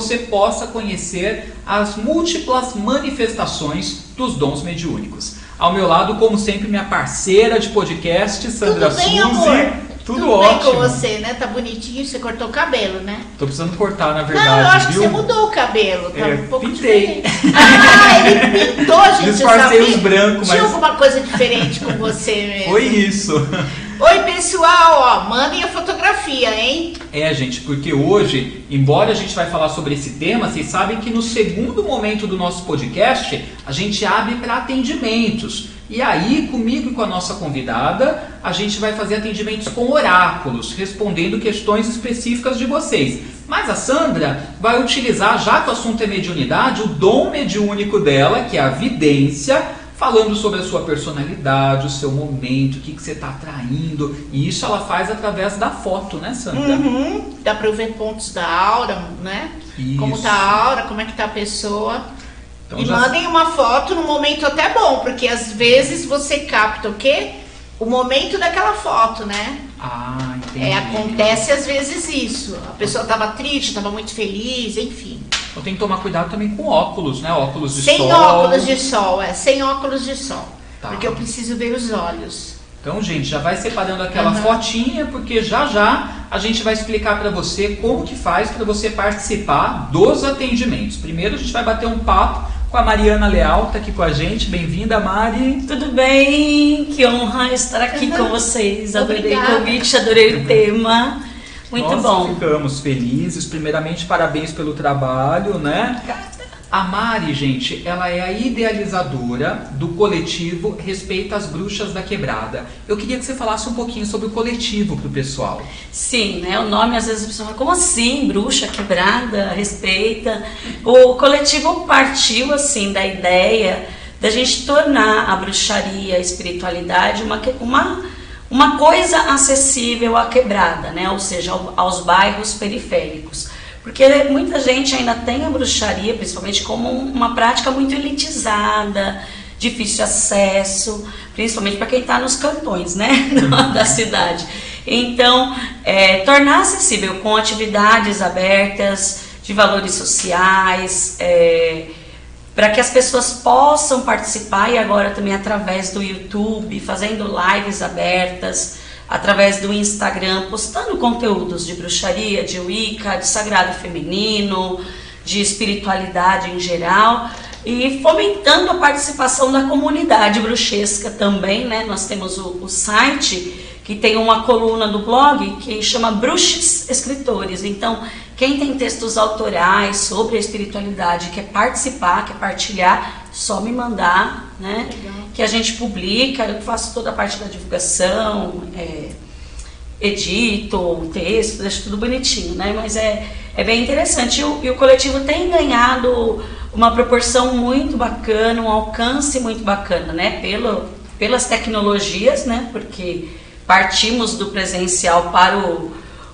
você possa conhecer as múltiplas manifestações dos dons mediúnicos. Ao meu lado, como sempre, minha parceira de podcast, Sandra Tudo bem, Suzy. amor? Tudo, Tudo ótimo. bem com você, né? Tá bonitinho, você cortou o cabelo, né? Tô precisando cortar, na verdade, não, eu acho viu? que você mudou o cabelo, tá É, um pouco pintei. diferente. Ah, ele pintou, gente. Disfarcei os brancos, Tinha mas- alguma coisa diferente com você mesmo. Foi isso. Oi, pessoal, ó, mandem a fotografia, hein? É, gente, porque hoje, embora a gente vai falar sobre esse tema, vocês sabem que no segundo momento do nosso podcast, a gente abre para atendimentos. E aí, comigo e com a nossa convidada, a gente vai fazer atendimentos com oráculos, respondendo questões específicas de vocês. Mas a Sandra vai utilizar, já que o assunto é mediunidade, o dom mediúnico dela, que é a vidência, falando sobre a sua personalidade, o seu momento, o que, que você está atraindo. E isso ela faz através da foto, né, Sandra? Uhum, dá pra eu ver pontos da aura, né? Como Isso. tá a aura, como é que tá a pessoa. Então e já- mandem uma foto no momento até bom, porque às vezes você capta o quê? O momento daquela foto, né? Ah, entendi. É, acontece às vezes isso. A pessoa tava triste, tava muito feliz, enfim. Então tem que tomar cuidado também com óculos, né? Óculos de sem sol. óculos de sol, é, sem óculos de sol. Tá. Porque eu preciso ver os olhos. Então, gente, já vai separando aquela Aham. fotinha, porque já já a gente vai explicar para você como que faz para você participar dos atendimentos. Primeiro a gente vai bater um papo com a Mariana Leal, tá aqui com a gente. Bem-vinda, Mari. Tudo bem? Que honra estar aqui com vocês. Adorei Obrigada. o convite, adorei o tema. Muito Nós bom. ficamos felizes. Primeiramente, parabéns pelo trabalho, né? A Mari, gente, ela é a idealizadora do coletivo Respeita as Bruxas da Quebrada. Eu queria que você falasse um pouquinho sobre o coletivo pro pessoal. Sim, né? O nome às vezes a pessoa fala, como assim? Bruxa quebrada, respeita. O coletivo partiu assim da ideia da gente tornar a bruxaria, a espiritualidade uma, uma, uma coisa acessível à quebrada, né? Ou seja, ao- aos bairros periféricos. Porque muita gente ainda tem a bruxaria, principalmente, como uma prática muito elitizada, difícil de acesso, principalmente para quem está nos cantões, né, da cidade. Então, é, tornar acessível com atividades abertas, de valores sociais, é, para que as pessoas possam participar e agora também através do YouTube, fazendo lives abertas, através do Instagram, postando conteúdos de bruxaria, de Wicca, de sagrado feminino, de espiritualidade em geral e fomentando a participação da comunidade bruxesca também, né? Nós temos o, o site que tem uma coluna do blog que chama Bruxes Escritores. Então, quem tem textos autorais sobre a espiritualidade, quer participar, quer partilhar, só me mandar, né? Que a gente publica, eu faço toda a parte da divulgação, é, edito o texto, deixo tudo bonitinho, né? Mas é, é bem interessante. E o, e o coletivo tem ganhado uma proporção muito bacana, um alcance muito bacana, né? Pelo, pelas tecnologias, né? Porque partimos do presencial para o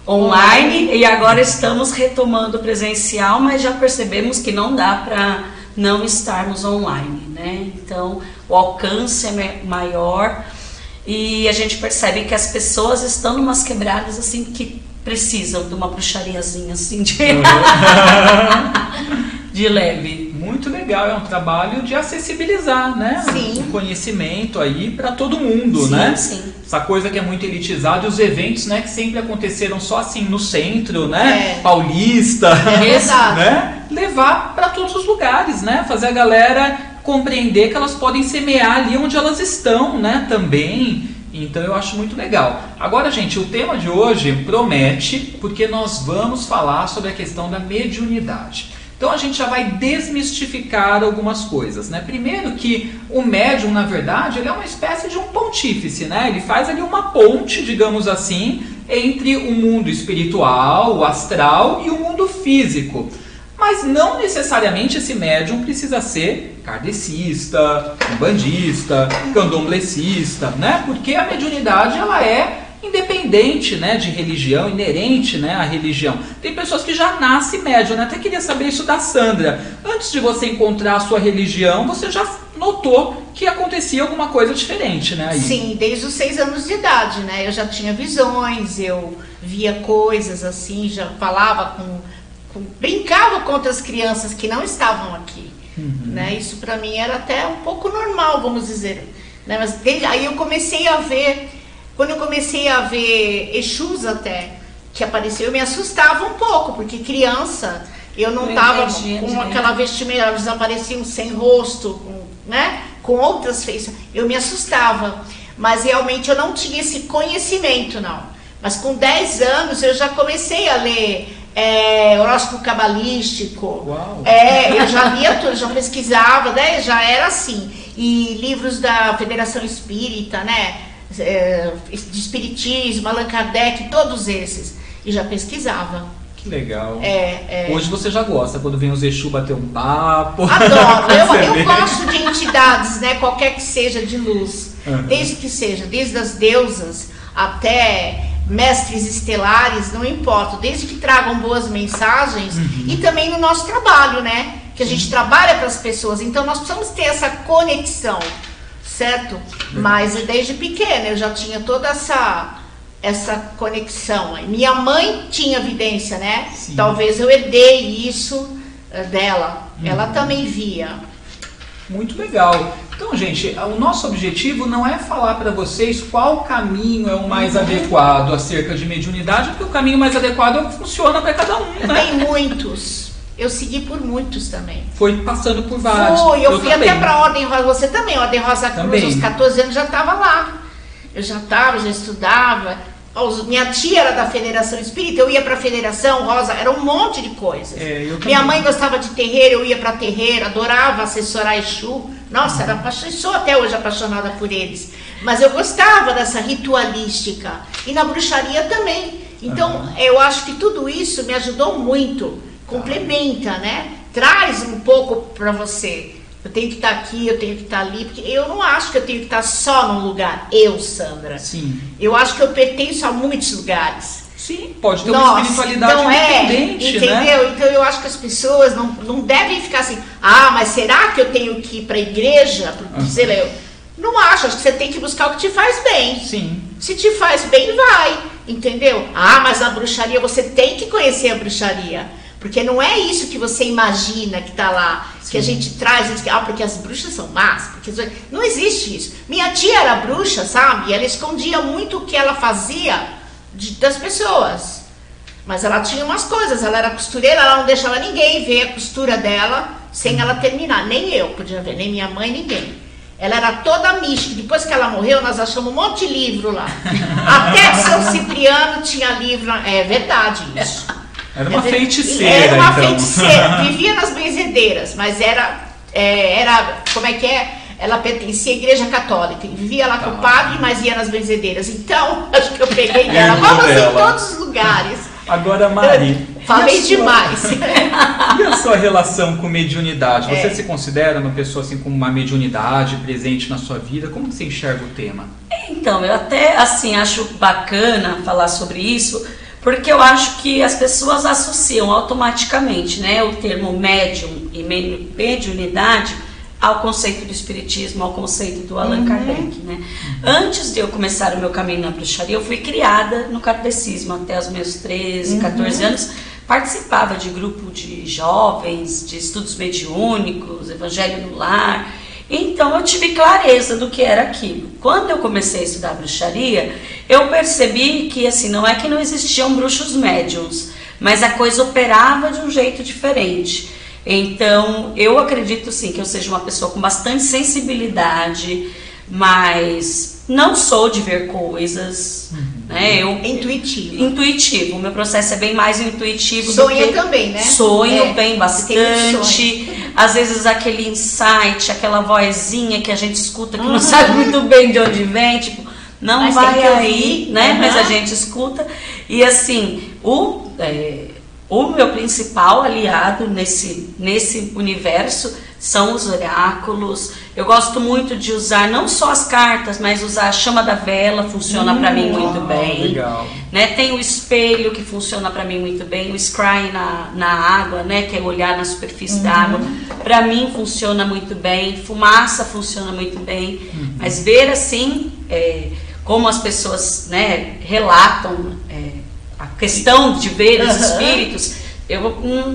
online e agora estamos retomando o presencial, mas já percebemos que não dá para não estarmos online, né? Então o alcance é ma- maior e a gente percebe que as pessoas estão numas quebradas assim que precisam de uma bruxariazinha assim de, de leve. Muito legal, é um trabalho de acessibilizar, né? Sim. O conhecimento aí para todo mundo, Sim, né? sim. Essa coisa que é muito elitizada e os eventos, né, que sempre aconteceram só assim no centro, né? É. Paulista, É verdade. né? Levar para todos os lugares, né? Fazer a galera compreender que elas podem semear ali onde elas estão, né? Também. Então eu acho muito legal. Agora, gente, o tema de hoje promete, porque nós vamos falar sobre a questão da mediunidade. Então a gente já vai desmistificar algumas coisas, né? Primeiro que o médium, na verdade, ele é uma espécie de um pontífice, né? Ele faz ali uma ponte, digamos assim, entre o mundo espiritual, o astral e o mundo físico. Mas não necessariamente esse médium precisa ser kardecista, umbandista, candomblessista, né? Porque a mediunidade ela é independente, né, de religião, inerente, né, à religião. Tem pessoas que já nascem médium, né? Até queria saber isso da Sandra. Antes de você encontrar a sua religião, você já notou que acontecia alguma coisa diferente, né? aí? Sim, desde os seis anos de idade, né? Eu já tinha visões, eu via coisas assim, já falava com, brincava com outras crianças que não estavam aqui. Uhum. Né? Isso para mim era até um pouco normal, vamos dizer. Né? Mas desde, aí eu comecei a ver, quando eu comecei a ver Exus até, que apareceu, eu me assustava um pouco, porque criança, eu não estava com aquela vestimenta, eles apareciam sem rosto, com, né? com outras feições. Eu me assustava, mas realmente eu não tinha esse conhecimento, não. Mas com 10 anos eu já comecei a ler é, horóscopo cabalístico. Uau. É, eu já lia tudo, já pesquisava, né? Já era assim. E livros da Federação Espírita, né? É, de Espiritismo, Allan Kardec, todos esses. E já pesquisava. Que legal. É, é... Hoje você já gosta, quando vem os Exu bater um papo. Adoro. eu, eu gosto de entidades, né? Qualquer que seja de luz. Uhum. Desde que seja, desde as deusas até mestres estelares, não importa, desde que tragam boas mensagens uhum. e também no nosso trabalho, né? Que a gente trabalha para as pessoas, então nós precisamos ter essa conexão, certo? Mas desde pequena eu já tinha toda essa essa conexão. Minha mãe tinha evidência, né? Sim. Talvez eu herdei isso eh, dela. Uhum. Ela também via. Muito legal. Então, gente, o nosso objetivo não é falar para vocês qual caminho é o mais uhum. adequado acerca de mediunidade, porque o caminho mais adequado é o que funciona para cada um, né? Tem muitos. Eu segui por muitos também. Foi passando por vários. Fui, eu, eu fui também. até para a Ordem Rosa, você também, Ordem Rosa Cruz, também. aos 14 anos já estava lá. Eu já estava, já estudava. Minha tia era da Federação Espírita, eu ia para a Federação Rosa, era um monte de coisas. É, Minha mãe gostava de terreiro, eu ia para terreiro, adorava assessorar Exu. Nossa, era sou até hoje apaixonada por eles. Mas eu gostava dessa ritualística. E na bruxaria também. Então, uhum. eu acho que tudo isso me ajudou muito. Complementa, né? Traz um pouco para você. Eu tenho que estar tá aqui, eu tenho que estar tá ali, porque eu não acho que eu tenho que estar tá só num lugar. Eu, Sandra. Sim. Eu acho que eu pertenço a muitos lugares. Sim, pode ter Nossa, uma espiritualidade então é, independente, é, entendeu? Né? Então eu acho que as pessoas não, não devem ficar assim, ah, mas será que eu tenho que ir para a igreja? Uhum. Sei lá, eu não acho, acho que você tem que buscar o que te faz bem. Sim. Se te faz bem, vai, entendeu? Ah, mas a bruxaria, você tem que conhecer a bruxaria. Porque não é isso que você imagina que está lá, Sim. que a gente traz, que, ah, porque as bruxas são más, porque não existe isso. Minha tia era bruxa, sabe? E ela escondia muito o que ela fazia de, das pessoas. Mas ela tinha umas coisas, ela era costureira, ela não deixava ninguém ver a costura dela sem ela terminar. Nem eu podia ver, nem minha mãe, ninguém. Ela era toda mística. Depois que ela morreu, nós achamos um monte de livro lá. Até São Cipriano tinha livro. É verdade isso. Era uma feiticeira. Era uma então. feiticeira. Vivia nas benzedeiras, mas era, é, era. Como é que é? ela pertencia à igreja católica e vivia lá com o tá. padre, mas ia nas benzedeiras. Então, acho que eu peguei dela. Vamos em todos os lugares. Agora, Mari. Falei demais. e a sua relação com mediunidade? Você é. se considera uma pessoa assim com uma mediunidade presente na sua vida? Como você enxerga o tema? Então, eu até assim acho bacana falar sobre isso, porque eu acho que as pessoas associam automaticamente, né, o termo médium e mediunidade ao conceito do espiritismo, ao conceito do Allan uhum. Kardec, né? Antes de eu começar o meu caminho na bruxaria, eu fui criada no kardecismo até os meus 13, uhum. 14 anos. Participava de grupo de jovens, de estudos mediúnicos, evangelho no lar. Então eu tive clareza do que era aquilo. Quando eu comecei a estudar bruxaria, eu percebi que assim, não é que não existiam bruxos médiums, mas a coisa operava de um jeito diferente. Então, eu acredito sim que eu seja uma pessoa com bastante sensibilidade, mas não sou de ver coisas, uhum. né? Eu intuitivo. Intuitivo. O meu processo é bem mais intuitivo Sonha também, né? Sonho é. bem bastante. Às vezes aquele insight, aquela vozinha que a gente escuta que uhum. não sabe muito bem de onde vem, tipo, não Mas vai aí, né? Uhum. Mas a gente escuta. E assim, o é, o meu principal aliado nesse, nesse universo são os oráculos. Eu gosto muito de usar não só as cartas, mas usar a chama da vela, funciona hum, para mim muito bem. Legal. Né? Tem o espelho que funciona para mim muito bem, o scry na, na água, né? que é olhar na superfície uhum. da água. Para mim funciona muito bem, fumaça funciona muito bem, uhum. mas ver assim é, como as pessoas né, relatam. É, a questão de ver os espíritos Eu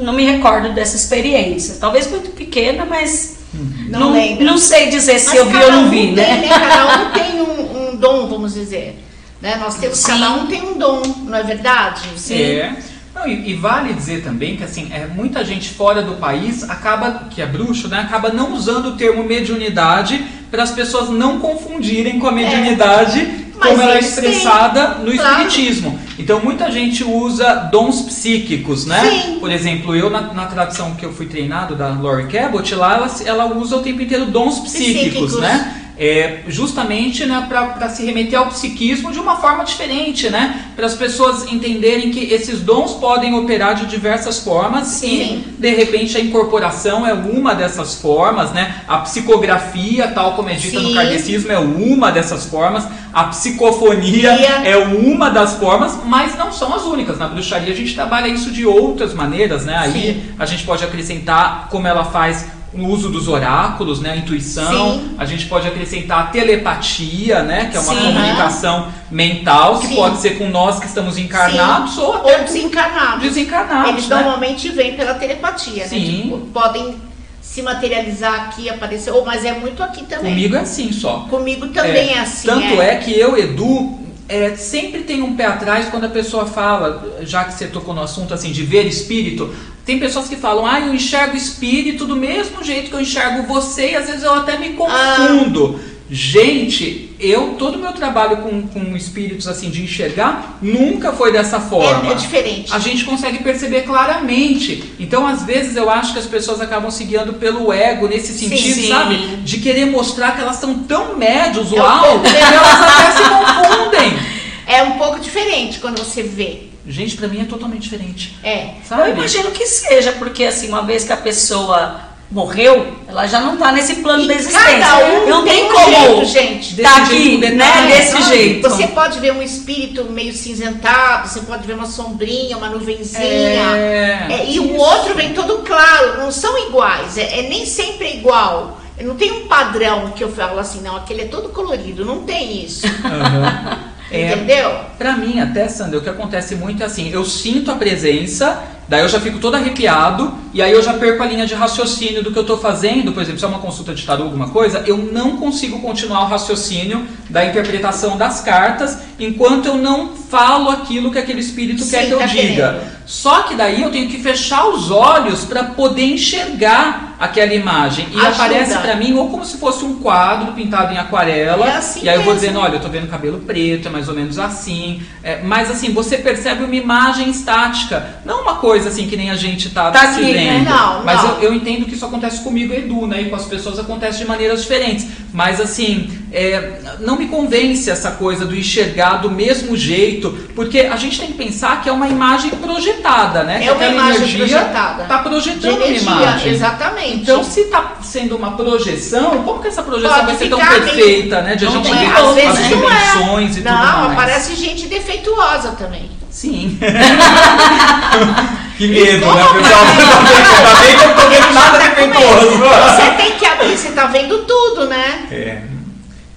não me recordo dessa experiência. Talvez muito pequena, mas Não não, lembra. não sei dizer se Mas eu vi ou não um vi, tem, né? Cada um tem um, um dom, vamos dizer. Né? Nós temos, Sim. cada um tem um dom, não é verdade? É. Não, e, e vale dizer também que assim, é, muita gente fora do país acaba, que é bruxo, né, acaba não usando o termo mediunidade para as pessoas não confundirem com a mediunidade Mas como ela é expressada no claro. espiritismo. Então muita gente usa dons psíquicos, né? Sim. Por exemplo, eu na, na tradição que eu fui treinado da Lori Cabot, lá ela, ela usa o tempo inteiro dons psíquicos, Psíquicos. né? É, justamente né, para se remeter ao psiquismo de uma forma diferente, né? Para as pessoas entenderem que esses dons podem operar de diversas formas Sim. e de repente a incorporação é uma dessas formas, né? A psicografia, tal como é dita no Sim. kardecismo, é uma dessas formas. A psicofonia Ia. é uma das formas, mas não são as únicas. Na bruxaria a gente trabalha isso de outras maneiras, né? Aí Sim. a gente pode acrescentar como ela faz o uso dos oráculos, né? A intuição. Sim. A gente pode acrescentar a telepatia, né? Que é uma Sim. comunicação mental, que Sim. pode ser com nós que estamos encarnados ou até Ou desencarnados. desencarnados, Eles né? normalmente vêm pela telepatia, né? Sim. Tipo, podem se materializar aqui, aparecer, ou mas é muito aqui também. Comigo é assim só. Comigo também é, assim. Tanto é, que eu, Edu, é, sempre tem um pé atrás quando a pessoa fala, já que você tocou no assunto assim de ver espírito. Tem pessoas que falam, ah, eu enxergo espírito do mesmo jeito que eu enxergo você, e às vezes eu até me confundo. Gente, eu, todo o meu trabalho com, com espíritos assim de enxergar nunca foi dessa forma. É, é diferente. A gente consegue perceber claramente. Então, às vezes, eu acho que as pessoas acabam se guiando pelo ego nesse Sim, sentido, sim. sabe? De querer mostrar que elas são tão médios, É uau, que elas até se confundem. É um pouco diferente quando você vê. Gente, pra mim é totalmente diferente. É. Sabe? Eu imagino que seja, porque assim, uma vez que a pessoa morreu, ela já não tá nesse plano E da existência. cada um não tem tem um como jeito, gente. Desse tá jeito, aqui, né? Desse sabe? jeito. Você pode ver um espírito meio cinzentado, você pode ver uma sombrinha, uma nuvenzinha. É, É, e o outro vem todo claro, não são iguais, é, é nem sempre igual. Não tem um padrão que eu falo assim, não, aquele é todo colorido, não tem isso. É, Entendeu? Pra mim, até, Sandra, o que acontece muito é assim, eu sinto a presença, daí eu já fico todo arrepiado, e aí eu já perco a linha de raciocínio do que eu tô fazendo, por exemplo, se é uma consulta de tarô, alguma coisa, eu não consigo continuar o raciocínio da interpretação das cartas, enquanto eu não falo aquilo que aquele espírito Sim, quer que eu tá diga. querendo. Só que daí eu tenho que fechar os olhos para poder enxergar aquela imagem. E Ajuda. aparece pra mim ou como se fosse um quadro pintado em aquarela. É assim e aí eu vou mesmo. dizendo, olha, eu tô vendo cabelo preto, é mais ou menos assim. É, mas assim, você percebe uma imagem estática. Não uma coisa assim que nem a gente tá, Tá se aqui, né? vendo. Não, mas não. Eu, eu entendo que isso acontece comigo, Edu, né? E com as pessoas acontece de maneiras diferentes. Mas assim, é, não me convence essa coisa do enxergar do mesmo jeito, porque a gente tem que pensar que é uma imagem projetada, né? É uma imagem projetada. Tá projetando energia, uma imagem. exatamente. Então, se tá sendo uma projeção, como que essa projeção Pode vai ser tão perfeita, né? De a Não gente ver como, as né? não é. dimensões e tudo Não, mais. aparece gente defeituosa também. Sim. que medo, né, pessoal? que Tá bem que eu não tô vendo nada defeituoso. Você tem que abrir, você tá vendo tudo, né? É.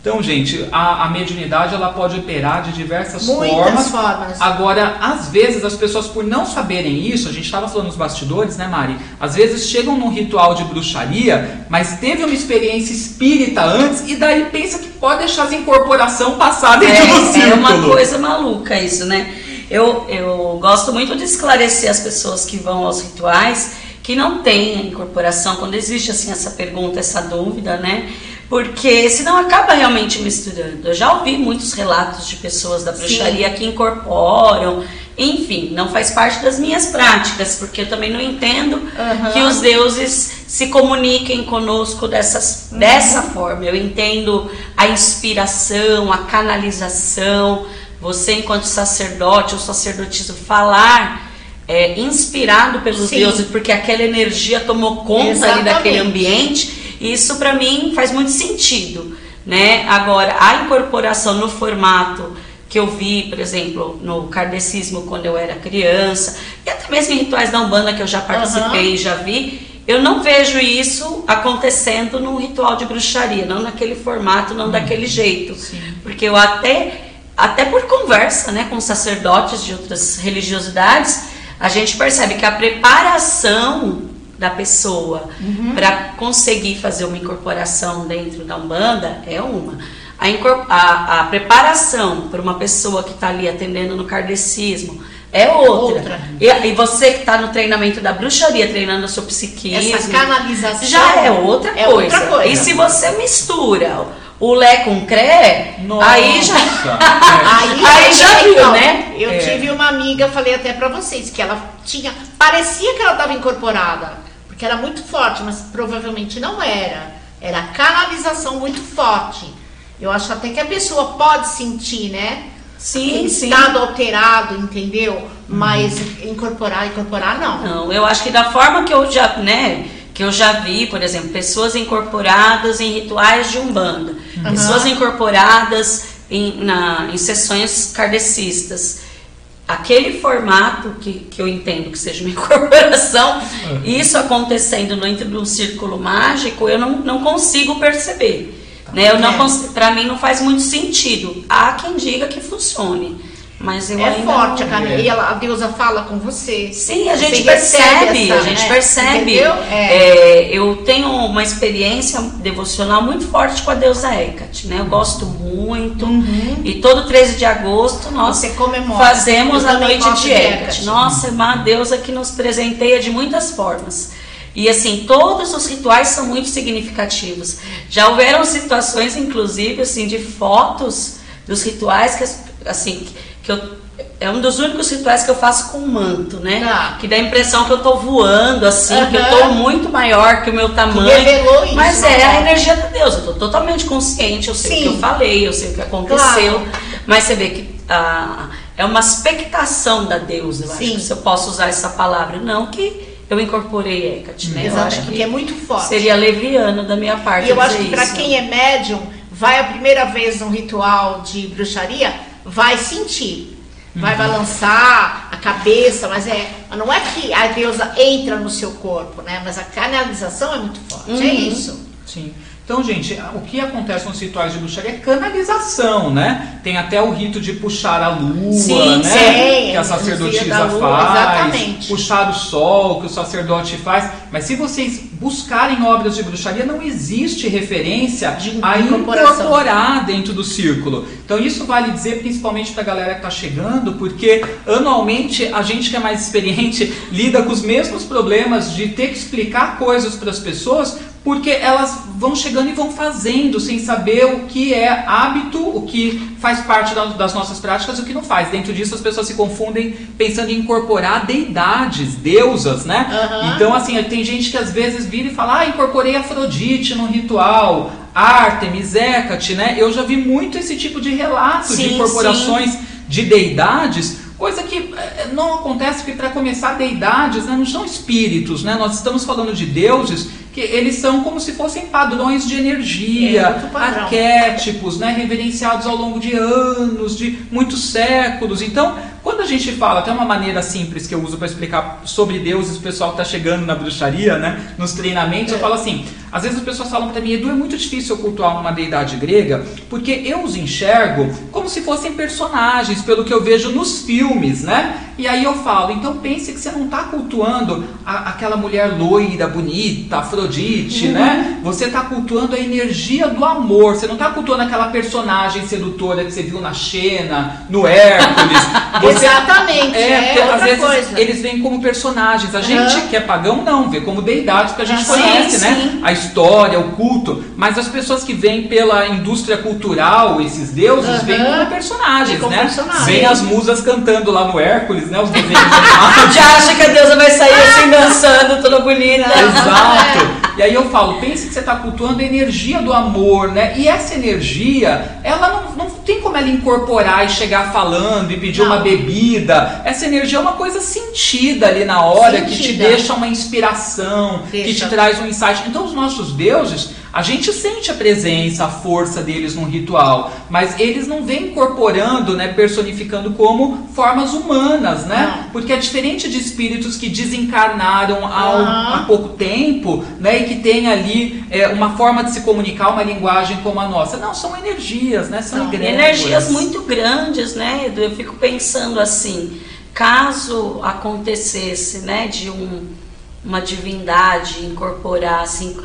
Então, gente, a, a mediunidade ela pode operar de diversas Muitas formas. formas. Agora, às vezes as pessoas por não saberem isso, a gente estava falando nos bastidores, né, Mari? Às vezes chegam num ritual de bruxaria, mas teve uma experiência espírita antes e daí pensa que pode deixar as incorporação passar dentro do É, é círculo. uma coisa maluca isso, né? Eu, eu gosto muito de esclarecer as pessoas que vão aos rituais que não têm a incorporação, quando existe assim essa pergunta, essa dúvida, né? Porque senão acaba realmente misturando. Eu já ouvi muitos relatos de pessoas da bruxaria que incorporam, enfim, não faz parte das minhas práticas, porque eu também não entendo Aham. que os deuses se comuniquem conosco dessas, dessa forma. Eu entendo a inspiração, a canalização, você enquanto sacerdote ou sacerdotisa falar é, inspirado pelos Sim. deuses, porque aquela energia tomou conta ali Exatamente. daquele ambiente. Isso para mim faz muito sentido, né? Agora a incorporação no formato que eu vi, por exemplo, no kardecismo quando eu era criança, e até mesmo em rituais da Umbanda que eu já participei e já vi, eu não vejo isso acontecendo num ritual de bruxaria, não naquele formato, não daquele jeito. Porque eu até, até por conversa né, com sacerdotes de outras religiosidades, a gente percebe que a preparação da pessoa uhum. para conseguir fazer uma incorporação dentro da Umbanda é uma. A, a, a preparação para uma pessoa que está ali atendendo no kardecismo é outra. outra. E, e, você que está no treinamento da bruxaria, treinando o seu psiquismo. Essa canalização. Já é outra, é coisa. outra coisa. E se você mistura o Lé com Cré, Nossa. aí já. aí, aí já viu, então, né? Eu é. tive uma amiga, falei até para vocês, que ela tinha. Parecia que ela estava incorporada, porque era muito forte, mas provavelmente não era. Era canalização muito forte. Eu acho até que a pessoa pode sentir, né? Sim, sim. estado alterado, entendeu? Mas incorporar, incorporar não. Não, eu acho que da forma que eu já, né, que eu já vi, por exemplo, pessoas incorporadas em rituais de umbanda, uhum. pessoas incorporadas em, na, em sessões kardecistas. Aquele formato que, que eu entendo que seja uma incorporação, uhum. isso acontecendo dentro de um círculo mágico, eu não, não consigo perceber. Né? Eu não é. para mim não faz muito sentido. Há quem diga que funcione. Mas eu é forte não... a E ela, a deusa fala com você. Sim, a gente percebe, essa, a gente né? percebe. É. É, eu tenho uma experiência devocional muito forte com a deusa Hecate, né? Eu gosto muito. Uhum. E todo 13 de agosto nós fazemos a noite de Hecate. Nossa, é uma deusa que nos presenteia de muitas formas. E assim, todos os rituais são muito significativos. Já houveram situações, inclusive, assim, de fotos dos rituais que assim que eu é um dos únicos rituais que eu faço com manto, né? Tá. Que dá a impressão que eu tô voando, assim, uhum. que eu tô muito maior que o meu tamanho. revelou isso, mas é a energia de Deus. Eu tô totalmente consciente, eu sei Sim. o que eu falei, eu sei o que aconteceu. Claro. Mas você vê que ah, é uma expectação da deusa, eu Sim. acho que se eu posso usar essa palavra. Não que eu incorporei Hecate, né? Exato, eu acho porque é muito forte. Seria leviano da minha parte. E eu acho que para quem é médium, vai a primeira vez num ritual de bruxaria, vai sentir. Vai uhum. balançar a cabeça, mas é. Não é que a deusa entra no seu corpo, né? Mas a canalização é muito forte. É uhum. É isso. Sim. Então, gente, o que acontece nos rituais de bruxaria é canalização, né? Tem até o rito de puxar a lua, sim, né? Sim, que a sacerdotisa lua, faz, exatamente. puxar o sol, que o sacerdote faz. Mas se vocês buscarem obras de bruxaria, não existe referência de a incorporar dentro do círculo. Então, isso vale dizer principalmente para a galera que está chegando, porque anualmente a gente que é mais experiente lida com os mesmos problemas de ter que explicar coisas para as pessoas porque elas vão chegando e vão fazendo sem saber o que é hábito, o que faz parte das nossas práticas e o que não faz. Dentro disso as pessoas se confundem pensando em incorporar deidades, deusas, né? Uhum. Então assim, tem gente que às vezes vira e fala: "Ah, incorporei Afrodite no ritual, Artemis, Hecate", né? Eu já vi muito esse tipo de relato sim, de incorporações sim. de deidades Coisa que eh, não acontece porque, para começar, deidades né, não são espíritos, né? nós estamos falando de deuses que eles são como se fossem padrões de energia, é, arquétipos, né, reverenciados ao longo de anos, de muitos séculos. Então, quando a gente fala, até uma maneira simples que eu uso para explicar sobre deuses, o pessoal que está chegando na bruxaria, né, nos treinamentos, é. eu falo assim: às vezes as pessoas falam para mim, Edu, é muito difícil cultuar uma deidade grega, porque eu os enxergo como se fossem personagens, pelo que eu vejo nos filmes, né? E aí eu falo, então pense que você não está cultuando a, aquela mulher loira, bonita, Afrodite, uhum. né? Você está cultuando a energia do amor. Você não está cultuando aquela personagem sedutora que você viu na Xena, no Hércules. Você, Exatamente. É, é às vezes coisa. eles vêm como personagens. A uhum. gente que é pagão não, vê como deidades, porque a gente ah, conhece, sim, né? Sim. A história, o culto. Mas as pessoas que vêm pela indústria cultural, esses deuses, uhum. vêm como personagens, como né? Personagem. Vêm as musas cantando lá no Hércules, né? Os desenhos Já acha que a deusa vai sair assim dançando, toda bonita. Exato. E aí eu falo, pense que você está cultuando a energia do amor, né? E essa energia, ela não, não tem como ela incorporar e chegar falando e pedir não. uma bebida. Essa energia é uma coisa sentida ali na hora, sentida. que te deixa uma inspiração, deixa. que te traz um insight. Então os nossos deuses a gente sente a presença, a força deles no ritual, mas eles não vêm incorporando, né, personificando como formas humanas, né? Não. Porque é diferente de espíritos que desencarnaram há, uhum. há pouco tempo, né, e que tem ali é, uma forma de se comunicar, uma linguagem como a nossa. Não, são energias, né? São energias muito grandes, né, Edu? Eu fico pensando assim caso acontecesse, né, de um, uma divindade incorporar assim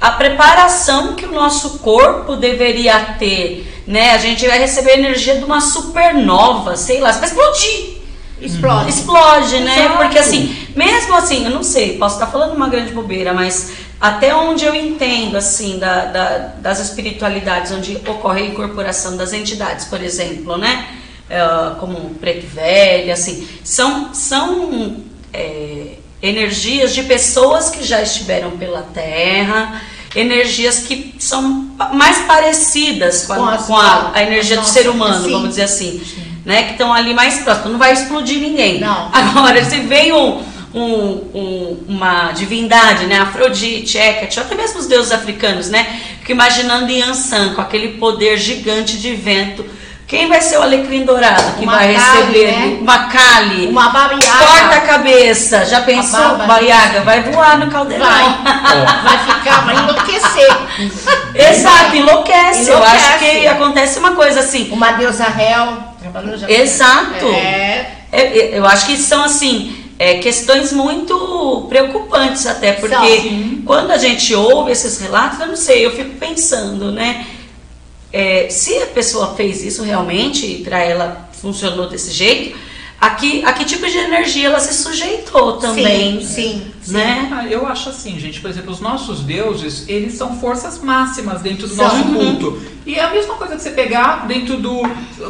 a preparação que o nosso corpo deveria ter, né? A gente vai receber energia de uma supernova, sei lá, vai explodir. Explode. Explode, né? Exato. Porque assim, mesmo assim, eu não sei, posso estar falando uma grande bobeira, mas até onde eu entendo, assim, da, da das espiritualidades, onde ocorre a incorporação das entidades, por exemplo, né? Uh, como preto velho, assim, são, são é, energias de pessoas que já estiveram pela Terra, energias que são mais parecidas com a, com a, a energia Nossa, do ser humano, sim. vamos dizer assim, sim. né? Que estão ali mais próximos. Não vai explodir ninguém. Não. Agora, se vem um, um, um, uma divindade, né? Afrodite, Hecate, até mesmo os deuses africanos, né? Fico imaginando Yansan com aquele poder gigante de vento quem vai ser o alecrim dourado que uma vai receber né? uma cali? Uma babiaga. Corta a cabeça. Já pensou? Baiaga vai voar no caldeirão. Vai. vai ficar, vai enlouquecer. Exato, enlouquece. enlouquece. Eu acho que acontece uma coisa assim. Uma deusa réu. Exato. É. é. é. Eu acho que são assim. É, questões muito preocupantes até, porque quando a gente ouve esses relatos, eu não sei, eu fico pensando, né? É, se a pessoa fez isso realmente e para ela funcionou desse jeito, a que, a que tipo de energia ela se sujeitou também. Sim, sim. Né? Ah, eu acho assim, gente, por exemplo, os nossos deuses, eles são forças máximas dentro do são. nosso culto. E é a mesma coisa que você pegar dentro do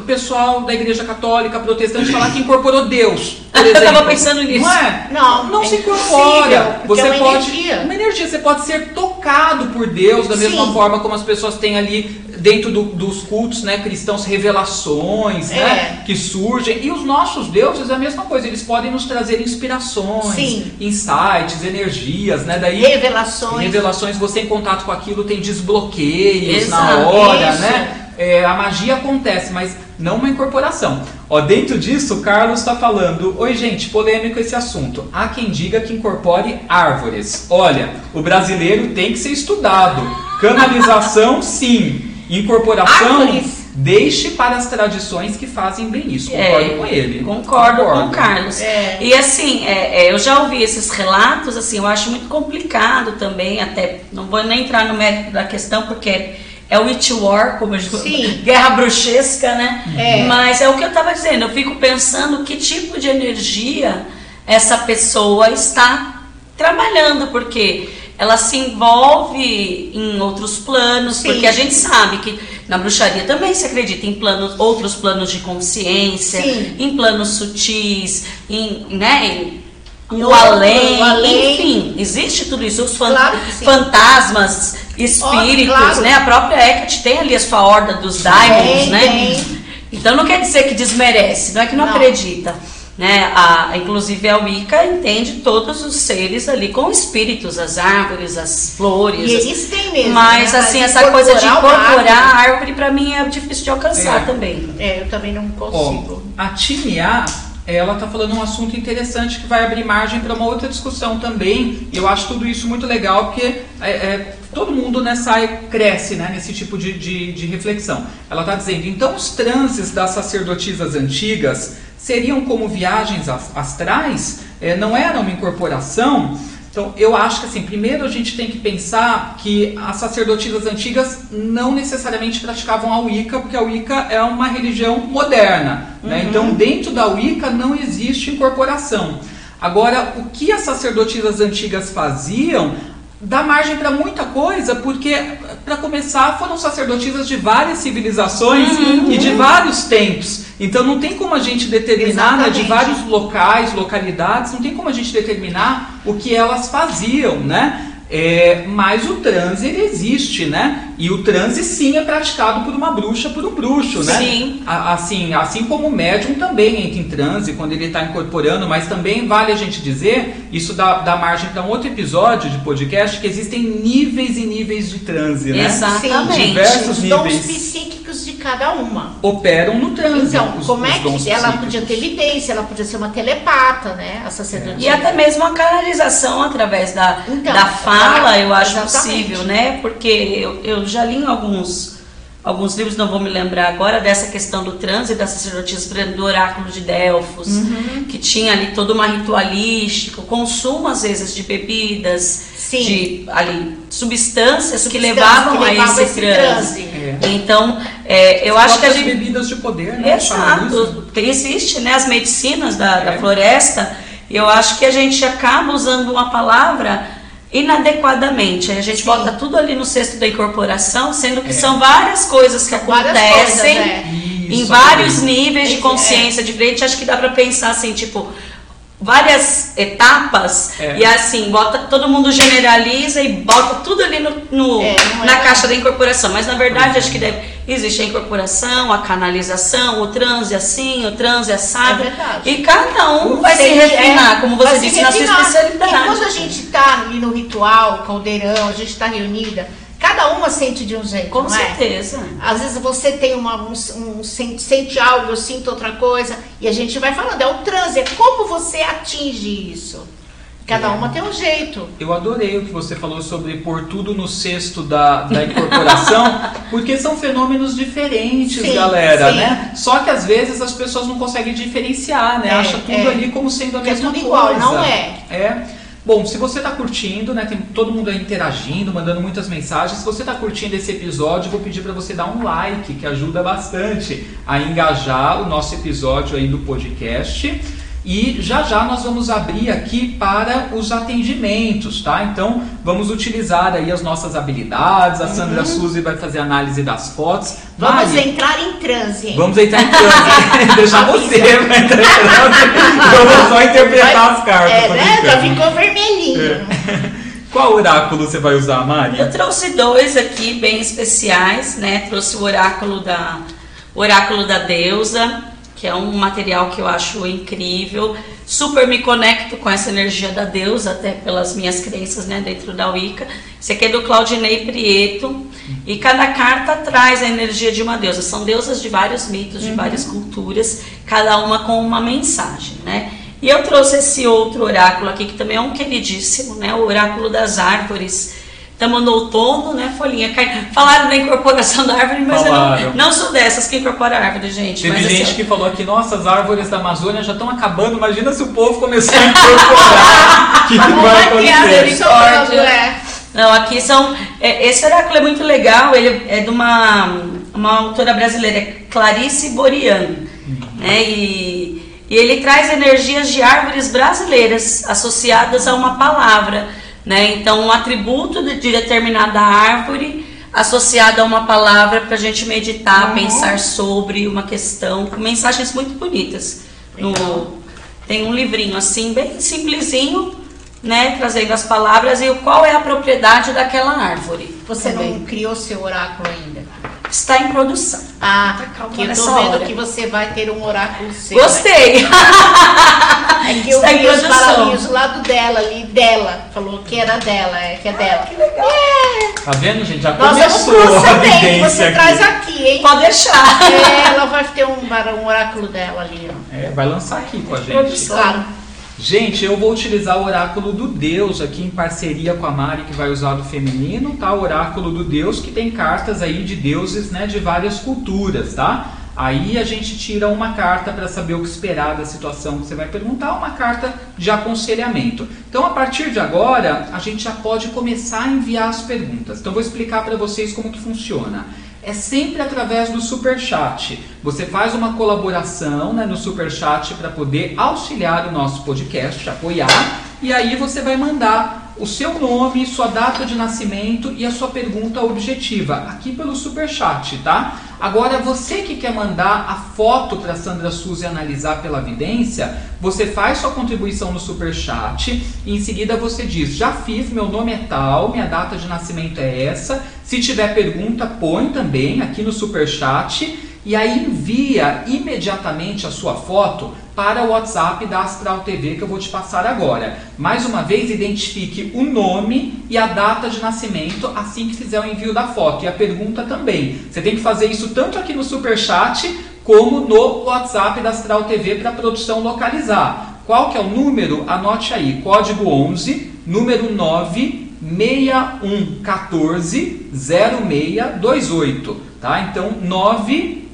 pessoal da igreja católica, protestante, falar que incorporou Deus. Eu estava pensando nisso. Não é? Não, não é se incorpora. Você é uma pode. Energia. Uma energia. Você pode ser tocado por Deus da mesma Sim. forma como as pessoas têm ali dentro do, dos cultos né, cristãos revelações né, é. né, que surgem. E os nossos deuses é a mesma coisa, eles podem nos trazer inspirações, Sim. insights, energias, né? Daí, revelações. Revelações, você em contato com aquilo tem desbloqueios Exato. na hora, Isso. né? É, a magia acontece, mas não uma incorporação. Ó, dentro disso, o Carlos está falando: Oi, gente, polêmico esse assunto. Há quem diga que incorpore árvores. Olha, o brasileiro tem que ser estudado. Canalização, sim. Incorporação, Árvores. deixe para as tradições que fazem bem isso. Concordo é, com ele. Concordo, concordo. com o Carlos. É. E assim, é, é, eu já ouvi esses relatos, assim, eu acho muito complicado também, até não vou nem entrar no mérito da questão, porque é o Witch War, como eu digo, guerra bruxesca, né? É. Mas é o que eu estava dizendo, eu fico pensando que tipo de energia essa pessoa está trabalhando, porque ela se envolve em outros planos, Sim. porque a gente sabe que na bruxaria também se acredita em planos, outros planos de consciência, Sim. em planos sutis, em, né, em, o além, além, enfim, existe tudo isso, os fan claro fantasmas, espíritos, oh, claro. né? A própria Hecate tem ali a sua horda dos daimons, né? Tem. Então não quer dizer que desmerece, não é que não, não. acredita. Né? A, inclusive a Wicca entende todos os seres ali com espíritos, as árvores, as flores. E eles têm mesmo. Mas né? assim, essa coisa de incorporar a árvore para mim é difícil de alcançar é. também. É, eu também não consigo. Ó, a Timiá, ela está falando um assunto interessante que vai abrir margem para uma outra discussão também. E eu acho tudo isso muito legal porque é, é, todo mundo né, sai, cresce né, nesse tipo de, de, de reflexão. Ela está dizendo, então os transes das sacerdotisas antigas seriam como viagens astrais, é, não era uma incorporação. Então, eu acho que assim, primeiro a gente tem que pensar que as sacerdotisas antigas não necessariamente praticavam a Wicca, porque a Wicca é uma religião moderna. Né? Uhum. Né? Então, dentro da Wicca não existe incorporação. Agora, o que as sacerdotisas antigas faziam dá margem para muita coisa, porque, para começar, foram sacerdotisas de várias civilizações uhum. e de vários tempos. Então não tem como a gente determinar né, de vários locais, localidades, não tem como a gente determinar o que elas faziam, né? É, mas o transe ele existe, né? E o transe sim é praticado por uma bruxa, por um bruxo, né? Sim. Assim, assim como o médium também entra em transe quando ele está incorporando, mas também vale a gente dizer, isso dá, dá margem para um outro episódio de podcast, que existem níveis e níveis de transe, né? Exatamente. Sim, diversos Os níveis. Dons psíquicos de cada uma. Operam no transe. Então, os, como os é que ela podia ter evidência, ela podia ser uma telepata, né? A sacerdotisa. E até mesmo a canalização através da, então, da fala, eu acho exatamente. possível, né? Porque eu, eu já li em alguns alguns livros, não vou me lembrar agora, dessa questão do transe da sacerdotisa do oráculo de Delfos, uhum. que tinha ali toda uma ritualística, consumo às vezes de bebidas, Sim. de ali, substâncias, que levavam, que a esse, esse transe. transe. É. Então, é, eu As acho que a gente... bebidas de poder, né? Exato. Existe, né, as medicinas da, é. da floresta, eu acho que a gente acaba usando uma palavra inadequadamente. A gente Sim. bota tudo ali no cesto da incorporação, sendo que é. são várias coisas que acontecem coisas, é. em Isso, vários níveis de é. consciência diferente. Acho que dá para pensar assim, tipo, várias etapas é. e assim, bota todo mundo generaliza e bota tudo ali no, no é, na é. caixa da incorporação. Mas na verdade acho que deve, existe a incorporação, a canalização, o transe assim, o transe assado. É. E cada um vai se refinar, como você disse, na sua especialidade. E quando a gente está ali no ritual, caldeirão, a gente está reunida, Cada uma sente de um jeito, Com não é? certeza. Às vezes você tem uma, um, um, sente algo, eu sinto outra coisa, e a gente vai falando, é o transe, é como você atinge isso. Cada é. uma tem um jeito. Eu adorei o que você falou sobre pôr tudo no cesto da, da incorporação, porque são fenômenos diferentes, sim, galera, sim. né? Só que às vezes as pessoas não conseguem diferenciar, né? É, Acha tudo é. ali como sendo a que é mesma é tudo coisa. igual, não é. É. Bom, se você está curtindo, né, tem todo mundo interagindo, mandando muitas mensagens. Se você está curtindo esse episódio, vou pedir para você dar um like, que ajuda bastante a engajar o nosso episódio aí do podcast. E já já nós vamos abrir aqui para os atendimentos, tá? Então vamos utilizar aí as nossas habilidades. A uhum. Sandra Suzy vai fazer análise das fotos. Vamos Mari, entrar em transe. Hein? Vamos entrar em transe. Deixar você vai entrar em transe. Eu vou só interpretar vai, as cartas. É, né? Já ficou vermelhinho. É. Qual oráculo você vai usar, Mari? Eu trouxe dois aqui bem especiais, né? Trouxe o oráculo da o oráculo da deusa que é um material que eu acho incrível. Super me conecto com essa energia da deusa, até pelas minhas crenças né, dentro da Wicca. Esse aqui é do Claudinei Prieto. E cada carta traz a energia de uma deusa. São deusas de vários mitos, de uhum. várias culturas, cada uma com uma mensagem, né? E eu trouxe esse outro oráculo aqui, que também é um queridíssimo, né? O oráculo das árvores Estamos no outono, né, folhinha caindo. Falaram da incorporação da árvore, mas Falaram. eu não, não sou dessas que incorpora a árvore, gente. Teve mas, gente assim, que falou aqui, nossa, as árvores da Amazônia já estão acabando, imagina se o povo começar a incorporar. O que, vai acontecer? É. Não, aqui são. É, esse oráculo é muito legal, ele é de uma, uma autora brasileira, Clarice Borian. Uhum. Né, e, e ele traz energias de árvores brasileiras associadas a uma palavra. Né? Então, um atributo de, de determinada árvore associado a uma palavra para a gente meditar, uhum. pensar sobre uma questão, com mensagens muito bonitas. No, tem um livrinho assim, bem simplesinho, né, trazendo as palavras e qual é a propriedade daquela árvore. Você também. não criou seu oráculo ainda? Está em produção. Ah, tá calma que eu tô vendo hora. que você vai ter um oráculo seu. Gostei! é que eu Está vi os baralhinhos do lado dela ali, dela. Falou que era dela, é que é dela. Ah, que legal. É. Tá vendo, gente? Já Nós começou vamos a que você aqui. traz aqui, hein? Pode deixar. É, ela vai ter um, um oráculo dela ali, ó. É, vai lançar aqui com a gente. Claro. Gente, eu vou utilizar o oráculo do Deus aqui em parceria com a Mari, que vai usar do feminino, tá? O oráculo do Deus, que tem cartas aí de deuses, né, de várias culturas, tá? Aí a gente tira uma carta para saber o que esperar da situação que você vai perguntar, uma carta de aconselhamento. Então, a partir de agora, a gente já pode começar a enviar as perguntas. Então, vou explicar para vocês como que funciona é sempre através do super chat. Você faz uma colaboração né, no super chat para poder auxiliar o nosso podcast, apoiar, e aí você vai mandar o seu nome, sua data de nascimento e a sua pergunta objetiva aqui pelo super chat, tá? Agora você que quer mandar a foto para Sandra Suzy analisar pela vidência, você faz sua contribuição no super chat e em seguida você diz: "Já fiz, meu nome é tal, minha data de nascimento é essa". Se tiver pergunta, põe também aqui no super chat e aí envia imediatamente a sua foto para o WhatsApp da Astral TV que eu vou te passar agora. Mais uma vez, identifique o nome e a data de nascimento assim que fizer o envio da foto. E a pergunta também. Você tem que fazer isso tanto aqui no Super Chat como no WhatsApp da Astral TV para a produção localizar. Qual que é o número? Anote aí, código 11, número 9 96114 0628, tá? Então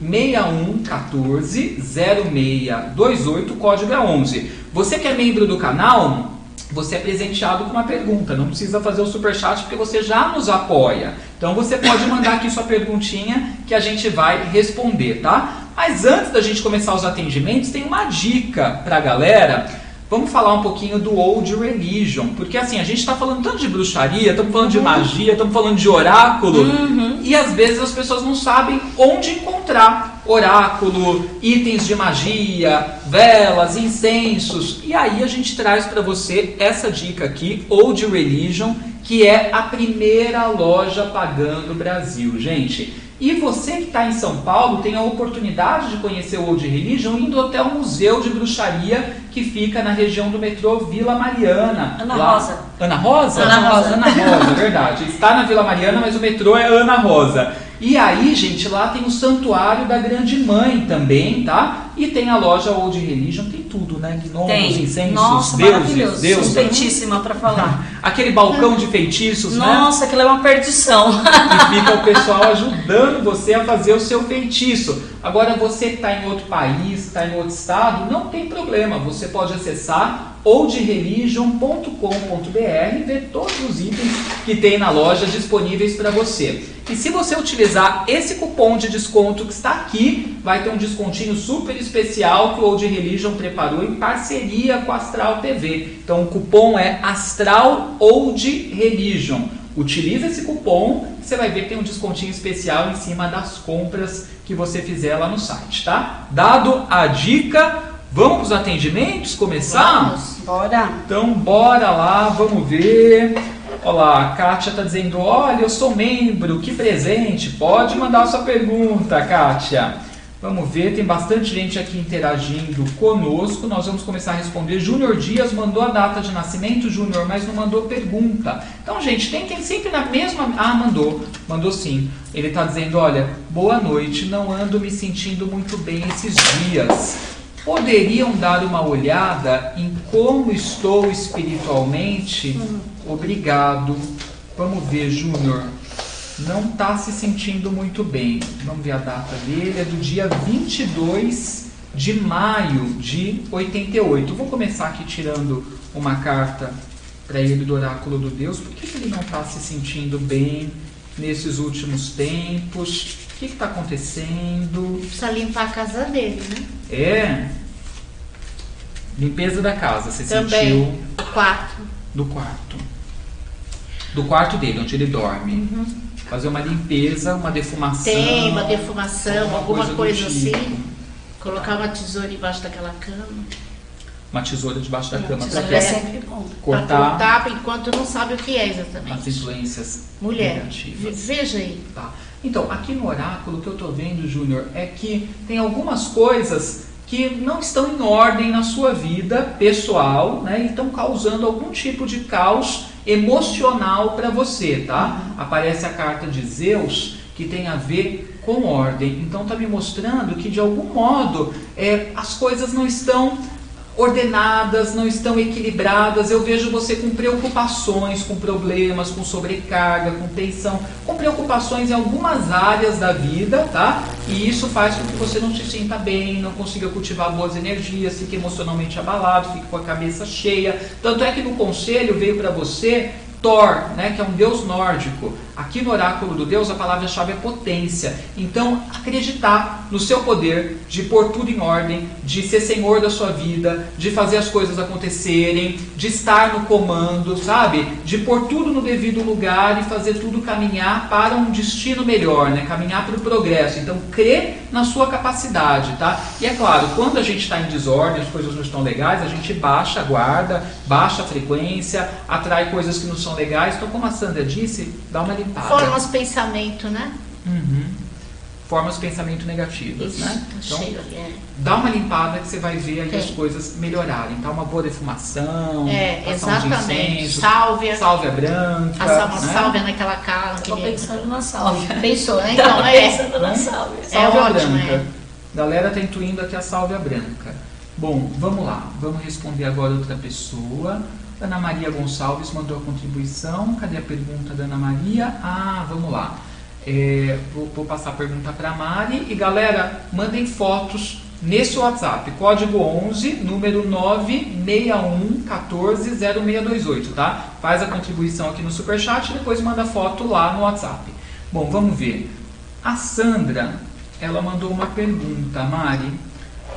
96114 0628, código é 11. Você que é membro do canal, você é presenteado com uma pergunta. Não precisa fazer o super chat porque você já nos apoia. Então você pode mandar aqui sua perguntinha que a gente vai responder, tá? Mas antes da gente começar os atendimentos, tem uma dica para a galera Vamos falar um pouquinho do Old Religion, porque assim, a gente está falando tanto de bruxaria, estamos falando de uhum. magia, estamos falando de oráculo, uhum. e às vezes as pessoas não sabem onde encontrar oráculo, itens de magia, velas, incensos. E aí a gente traz para você essa dica aqui, Old Religion, que é a primeira loja pagã do Brasil, gente. E você que está em São Paulo tem a oportunidade de conhecer o Old Religion indo até o Museu de Bruxaria que fica na região do metrô Vila Mariana. Ana lá... Rosa. Ana Rosa? Ana Rosa. Ana Rosa, verdade. Está na Vila Mariana, mas o metrô é Ana Rosa. E aí, gente, lá tem o Santuário da Grande Mãe também, tá? E tem a loja Old Religion, tem tudo, né? Gnomos, tem. incensos, Nossa, deuses, deuses. Suspeitíssima para falar. Aquele balcão de feitiços, Nossa, né? Nossa, aquilo é uma perdição. e fica o pessoal ajudando você a fazer o seu feitiço. Agora, você que está em outro país, está em outro estado, não tem problema. Você pode acessar oldreligion.com.br e ver todos os itens que tem na loja disponíveis para você. E se você utilizar esse cupom de desconto que está aqui, vai ter um descontinho super especial que o Old Religion preparou em parceria com a Astral TV. Então o cupom é Astral Old Religion. Utilize esse cupom, você vai ver que tem um descontinho especial em cima das compras que você fizer lá no site, tá? Dado a dica, vamos para os atendimentos começar? Vamos, bora. Então bora lá, vamos ver. Olá, a Kátia está dizendo: Olha, eu sou membro, que presente. Pode mandar sua pergunta, Kátia. Vamos ver, tem bastante gente aqui interagindo conosco. Nós vamos começar a responder. Júnior Dias mandou a data de nascimento, Júnior, mas não mandou pergunta. Então, gente, tentem sempre na mesma. Ah, mandou, mandou sim. Ele está dizendo: Olha, boa noite, não ando me sentindo muito bem esses dias poderiam dar uma olhada em como estou espiritualmente? Obrigado. Vamos ver, Júnior. Não está se sentindo muito bem. Vamos ver a data dele. É do dia 22 de maio de 88. Vou começar aqui tirando uma carta para ele do Oráculo do Deus. Por que, que ele não está se sentindo bem nesses últimos tempos? O que está acontecendo? Precisa limpar a casa dele, né? É. Limpeza da casa, você Também. sentiu? Do quarto. Do quarto. Do quarto dele, onde ele dorme. Uhum. Fazer uma limpeza, uma defumação. Tem uma defumação, alguma coisa, coisa tipo. assim. Colocar uma tesoura embaixo daquela cama. Uma tesoura debaixo da cama para é sempre bom. cortar. Pra cortar enquanto não sabe o que é exatamente. As influências Mulher, negativas. veja aí. Tá. Então, aqui no oráculo, o que eu estou vendo, Júnior, é que tem algumas coisas que não estão em ordem na sua vida pessoal, né? E estão causando algum tipo de caos emocional para você, tá? Uhum. Aparece a carta de Zeus que tem a ver com ordem. Então está me mostrando que de algum modo é, as coisas não estão ordenadas, não estão equilibradas. Eu vejo você com preocupações, com problemas, com sobrecarga, com tensão, com preocupações em algumas áreas da vida, tá? E isso faz com que você não se sinta bem, não consiga cultivar boas energias, fique emocionalmente abalado, fique com a cabeça cheia. Tanto é que no conselho veio para você Thor, né, que é um deus nórdico. Aqui no oráculo do Deus a palavra-chave é potência. Então, acreditar no seu poder de pôr tudo em ordem, de ser senhor da sua vida, de fazer as coisas acontecerem, de estar no comando, sabe? De pôr tudo no devido lugar e fazer tudo caminhar para um destino melhor, né? Caminhar para o progresso. Então, crê na sua capacidade, tá? E é claro, quando a gente está em desordem, as coisas não estão legais, a gente baixa a guarda, baixa a frequência, atrai coisas que não são legais. Então, como a Sandra disse, dá uma limpada. Formas pensamento, né? Uhum. Formas pensamento negativas, Isso, né? Então, é. dá uma limpada que você vai ver aí as coisas melhorarem. Tá uma boa defumação, é, exatamente. Incenso, sálvia, sálvia branca. Passar uma né? sálvia naquela cara. Estou pensando na sálvia. Pensou, né? Então, é. pensando na sálvia. É sálvia ótimo, branca. É. Galera tá intuindo aqui a sálvia branca. Bom, vamos lá. Vamos responder agora outra pessoa. Ana Maria Gonçalves mandou a contribuição. Cadê a pergunta da Ana Maria? Ah, vamos lá. É, vou, vou, passar a pergunta para a Mari. E galera, mandem fotos nesse WhatsApp. Código 11, número 961140628, tá? Faz a contribuição aqui no Superchat e depois manda foto lá no WhatsApp. Bom, vamos ver. A Sandra, ela mandou uma pergunta, Mari.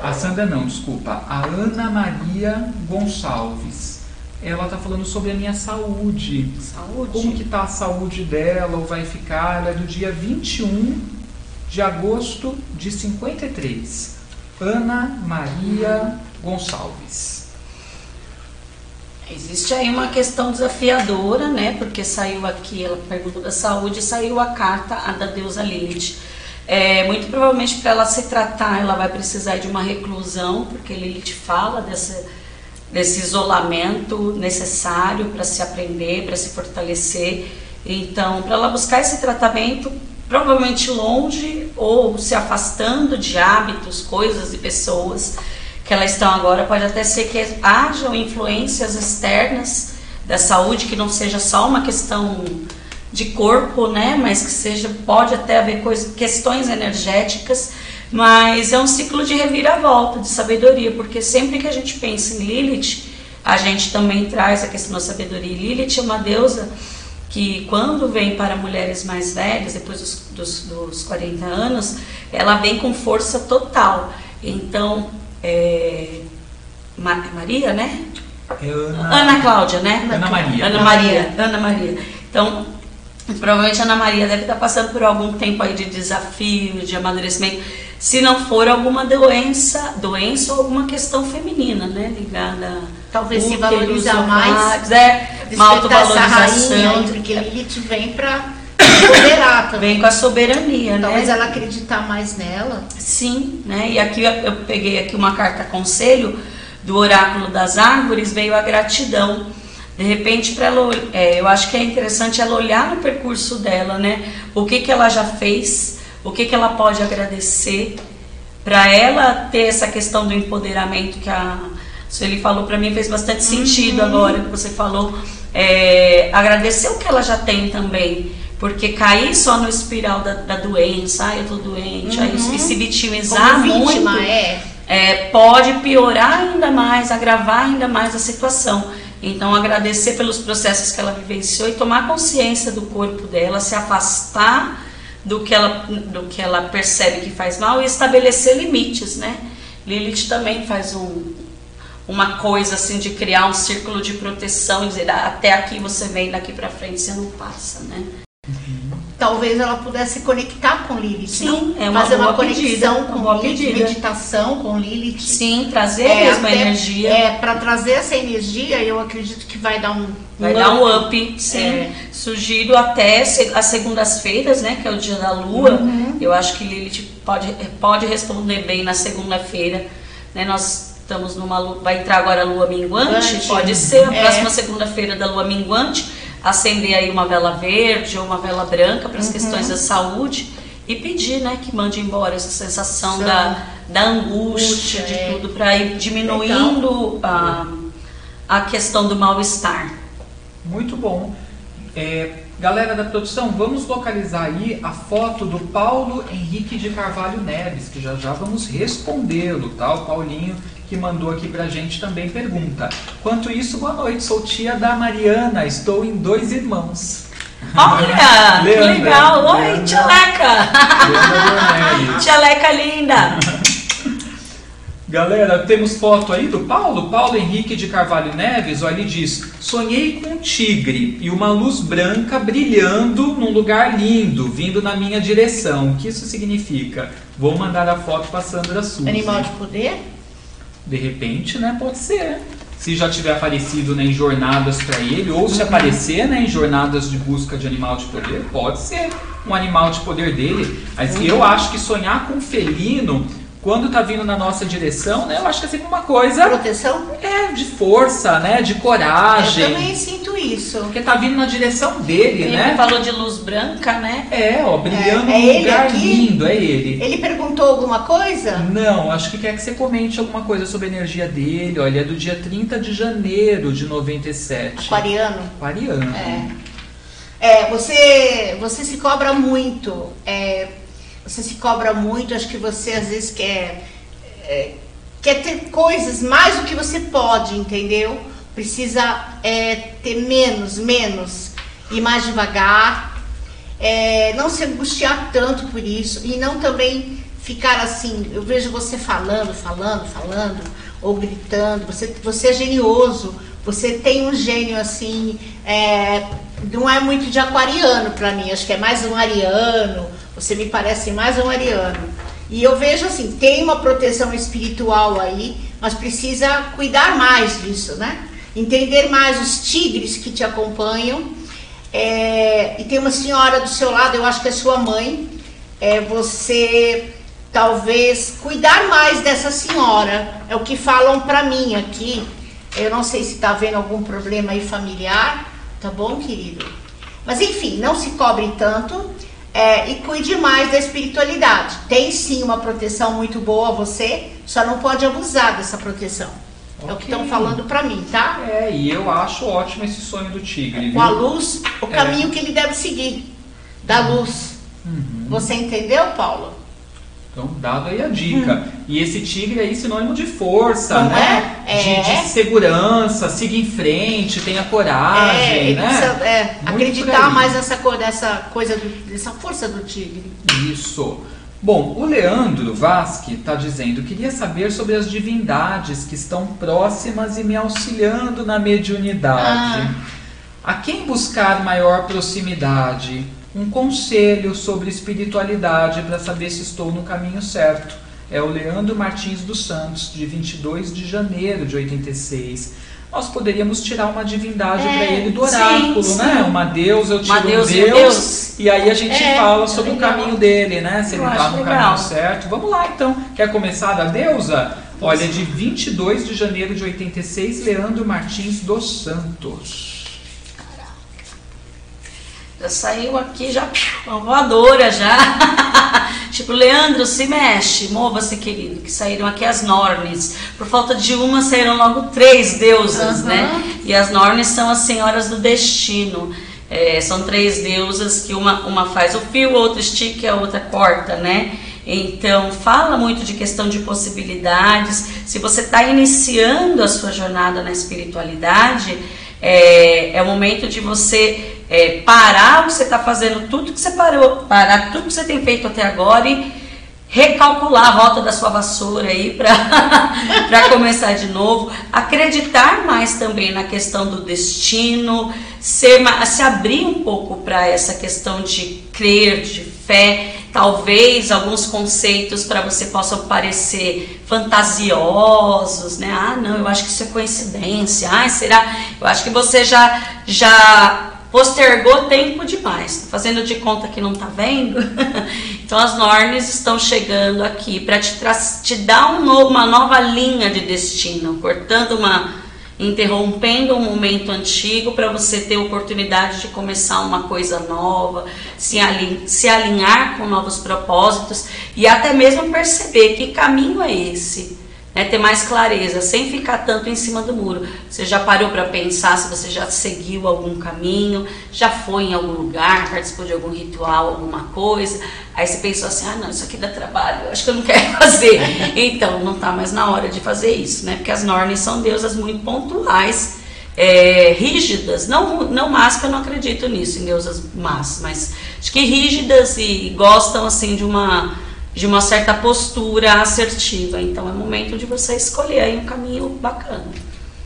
A Sandra não, desculpa. A Ana Maria Gonçalves. Ela está falando sobre a minha saúde. Saúde? Como que está a saúde dela ou vai ficar? Ela é do dia 21 de agosto de 53. Ana Maria Gonçalves. Existe aí uma questão desafiadora, né? Porque saiu aqui, ela perguntou da saúde, saiu a carta a da deusa Lilith. É, muito provavelmente para ela se tratar, ela vai precisar de uma reclusão, porque Lilith fala desse, desse isolamento necessário para se aprender, para se fortalecer. Então, para ela buscar esse tratamento, provavelmente longe ou se afastando de hábitos, coisas e pessoas que elas estão agora, pode até ser que hajam influências externas da saúde, que não seja só uma questão de corpo, né, mas que seja, pode até haver questões energéticas, mas é um ciclo de reviravolta, de sabedoria, porque sempre que a gente pensa em Lilith, a gente também traz a questão da sabedoria. Lilith é uma deusa que quando vem para mulheres mais velhas, depois dos, dos, dos 40 anos, ela vem com força total. Então, é, Maria, né? Ana, Ana Cláudia, né? Ana Maria. Ana Maria. Ana Maria. Então, provavelmente a Ana Maria deve estar passando por algum tempo aí de desafio, de amadurecimento, se não for alguma doença, doença ou alguma questão feminina, né? Ligada talvez se valorizar mais, é, uma autovalorização, rainha, porque Lilith vem para empoderar também. Vem com a soberania, Talvez né? ela acreditar mais nela. Sim, né? E aqui eu peguei aqui uma carta conselho do oráculo das árvores, veio a gratidão. De repente, para ela, é, eu acho que é interessante ela olhar no percurso dela, né? O que que ela já fez, o que que ela pode agradecer, para ela ter essa questão do empoderamento que a Sueli falou para mim fez bastante sentido uhum. agora que você falou. É, agradecer o que ela já tem também. Porque cair só no espiral da, da doença, ah, eu tô doente, uhum. aí, e se vitimizar vítima, muito, é. É, pode piorar ainda mais, agravar ainda mais a situação. Então, agradecer pelos processos que ela vivenciou e tomar consciência do corpo dela, se afastar do que ela, do que ela percebe que faz mal e estabelecer limites, né? Lilith também faz um, uma coisa assim de criar um círculo de proteção e dizer ah, até aqui você vem, daqui para frente você não passa, né? Talvez ela pudesse conectar com Lilith. Sim, é uma fazer uma conexão pedida, com uma Lilith, pedida. meditação com Lilith. Sim, trazer é, a mesma até, energia. É, para trazer essa energia, eu acredito que vai dar um vai dar um up, sim. É. Sugiro até as segundas-feiras, né, que é o dia da lua. Uhum. Eu acho que Lilith pode pode responder bem na segunda-feira, né? Nós estamos numa lua, vai entrar agora a lua minguante, pode ser a é. próxima segunda-feira da lua minguante acender aí uma vela verde ou uma vela branca para as uhum. questões da saúde e pedir, né, que mande embora essa sensação da, da angústia, de é. tudo, para ir diminuindo a, a questão do mal-estar. Muito bom. É, galera da produção, vamos localizar aí a foto do Paulo Henrique de Carvalho Neves, que já já vamos respondê-lo, tá? O Paulinho que mandou aqui pra gente também pergunta. Quanto isso, boa noite, sou tia da Mariana, estou em dois irmãos. Olha, que legal! Oi, tia Leca! tia Leca linda! Galera, temos foto aí do Paulo? Paulo Henrique de Carvalho Neves, olha, ele diz: Sonhei com um tigre e uma luz branca brilhando num lugar lindo, vindo na minha direção. O que isso significa? Vou mandar a foto para Sandra Sul. Animal de poder? De repente, né? Pode ser. Se já tiver aparecido né, em jornadas para ele, ou se aparecer né, em jornadas de busca de animal de poder, pode ser um animal de poder dele. Mas uhum. eu acho que sonhar com felino quando tá vindo na nossa direção, né? Eu acho que é sempre uma coisa. Proteção? É, de força, né? De coragem. Eu também sinto isso. Porque tá vindo na direção dele, Ele né? falou de luz branca, né? É, ó, brilhando É, é num ele lugar aqui? lindo, é ele. Ele perguntou alguma coisa? Não, acho que quer que você comente alguma coisa sobre a energia dele. Olha, é do dia 30 de janeiro de 97. Aquariano? Aquariano. É. É, você, você se cobra muito. é, você se cobra muito, acho que você às vezes quer, é, quer ter coisas mais do que você pode, entendeu? Precisa é, ter menos, menos, ir mais devagar, é, não se angustiar tanto por isso e não também ficar assim. Eu vejo você falando, falando, falando, ou gritando. Você, você é genioso, você tem um gênio assim. é, não é muito de aquariano para mim, acho que é mais um ariano. Você me parece mais um ariano. E eu vejo assim, tem uma proteção espiritual aí, mas precisa cuidar mais disso, né? Entender mais os tigres que te acompanham. É, e tem uma senhora do seu lado, eu acho que é sua mãe. É, você talvez cuidar mais dessa senhora. É o que falam para mim aqui. Eu não sei se está havendo algum problema aí familiar, tá bom, querido? Mas enfim, não se cobre tanto é, e cuide mais da espiritualidade. Tem sim uma proteção muito boa a você, só não pode abusar dessa proteção. É o que estão falando para mim, tá? É, e eu acho ótimo esse sonho do tigre, Com a luz, o É. caminho que ele deve seguir, da luz. Uhum. Você entendeu, Paulo? Então, dado aí a dica. E esse tigre aí, sinônimo de força, Não né? é? De, É. de segurança, siga em frente, tenha é, coragem, ele né? precisa é, Muito acreditar mais nessa, nessa coisa, do- dessa força do tigre. Isso. Bom, o Leandro Vasque está dizendo: queria saber sobre as divindades que estão próximas e me auxiliando na mediunidade. Ah. A quem buscar maior proximidade? Um conselho sobre espiritualidade para saber se estou no caminho certo. É o Leandro Martins dos Santos, de 22 de janeiro de 86. Nós poderíamos tirar uma divindade É, para ele do sim, oráculo, sim. né? Uma deusa, eu tiro Uma um deusa e um Deus, Deus. e aí a gente É, fala é sobre o caminho dele, né? Se Eu ele está no legal. caminho certo. Vamos lá então. Quer começar da deusa? Olha, de 22 de janeiro de 86, Leandro Martins dos Santos. Já saiu aqui, já uma voadora já. tipo, Leandro, se mexe, mova-se, querido, que saíram aqui as Nornes. Por falta de uma, saíram logo três deusas, Aham. né? E as Nornes são as senhoras do destino. É, são três deusas que uma, uma faz o fio, a outra estica a outra corta, né? Então, fala muito de questão de possibilidades. Se você está iniciando a sua jornada na espiritualidade, é, é o momento de você é, parar o que você está fazendo, tudo que você parou, parar tudo que você tem feito até agora e recalcular a rota da sua vassoura aí para começar de novo, acreditar mais também na questão do destino, ser, se abrir um pouco para essa questão de crer, de fé, talvez alguns conceitos para você possam parecer fantasiosos, né? Ah, não, eu acho que isso é coincidência. Ah, será? Eu acho que você já já postergou tempo demais. Fazendo de conta que não tá vendo? então as Nornes estão chegando aqui para te, te dar um novo- uma nova linha de destino, cortando uma interrompendo um momento antigo para você ter oportunidade de começar uma coisa nova, se, alin- se alinhar com novos propósitos e até mesmo perceber que caminho é esse né, ter mais clareza, sem ficar tanto em cima do muro. Você já parou para pensar se você já seguiu algum caminho, já foi em algum lugar, participou de algum ritual, alguma coisa. Aí você pensou assim: ah, não, isso aqui dá trabalho, eu acho que eu não quero fazer. Então, não está mais na hora de fazer isso, né? Porque as Nornes são deusas muito pontuais. é, rígidas, não, não más, que eu não acredito nisso, em deusas más, mas acho que rígidas e gostam assim de uma de uma certa postura assertiva. Então é momento de você escolher aí um caminho bacana.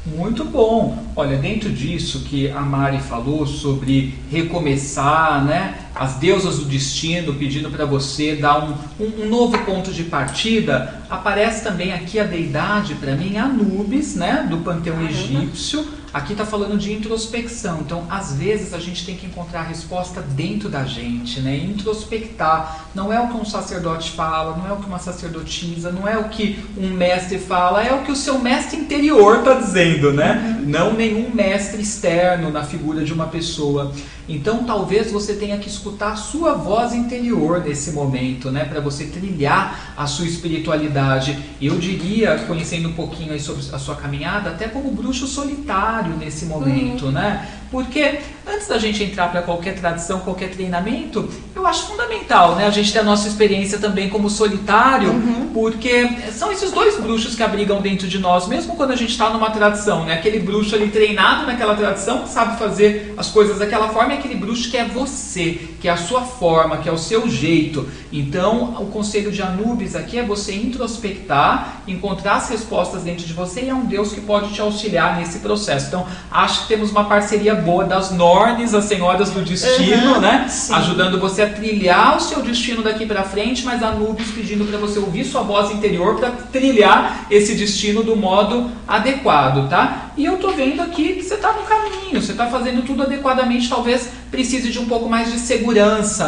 Muito bom. Olha, dentro disso que a Mari falou sobre recomeçar, né? As deusas do destino pedindo para você dar um, um, um, novo ponto de partida, aparece também aqui a deidade, para mim, Anubis, né, do panteão egípcio Aqui está falando de introspecção. Então, às vezes, a gente tem que encontrar a resposta dentro da gente, né? Introspectar. Não é o que um sacerdote fala, não é o que uma sacerdotisa, não é o que um mestre fala, é o que o seu mestre interior está dizendo, né? Uhum. Não nenhum mestre externo na figura de uma pessoa. Então, talvez você tenha que escutar a sua voz interior nesse momento, né? Para você trilhar a sua espiritualidade. Eu diria, conhecendo um pouquinho aí sobre a sua caminhada, até como bruxo solitário nesse momento, uhum. né? Porque antes da gente entrar para qualquer tradição, qualquer treinamento, eu acho fundamental, né? A gente ter a nossa experiência também como solitário, uhum. porque são esses dois bruxos que abrigam dentro de nós, mesmo quando a gente está numa tradição, né? Aquele bruxo ali treinado naquela tradição, que sabe fazer as coisas daquela forma, e aquele bruxo que é você, que é a sua forma, que é o seu jeito. Então, o conselho de Anubis aqui é você introspectar, encontrar as respostas dentro de você, e é um Deus que pode te auxiliar nesse processo. Então, acho que temos uma parceria boa das Nornes, as senhoras do destino, uhum, né? Sim. Ajudando você a trilhar o seu destino daqui para frente, mas a Nubis pedindo para você ouvir sua voz interior para trilhar esse destino do modo adequado, tá? E eu tô vendo aqui que você tá no caminho, você tá fazendo tudo adequadamente, talvez precise de um pouco mais de segurança,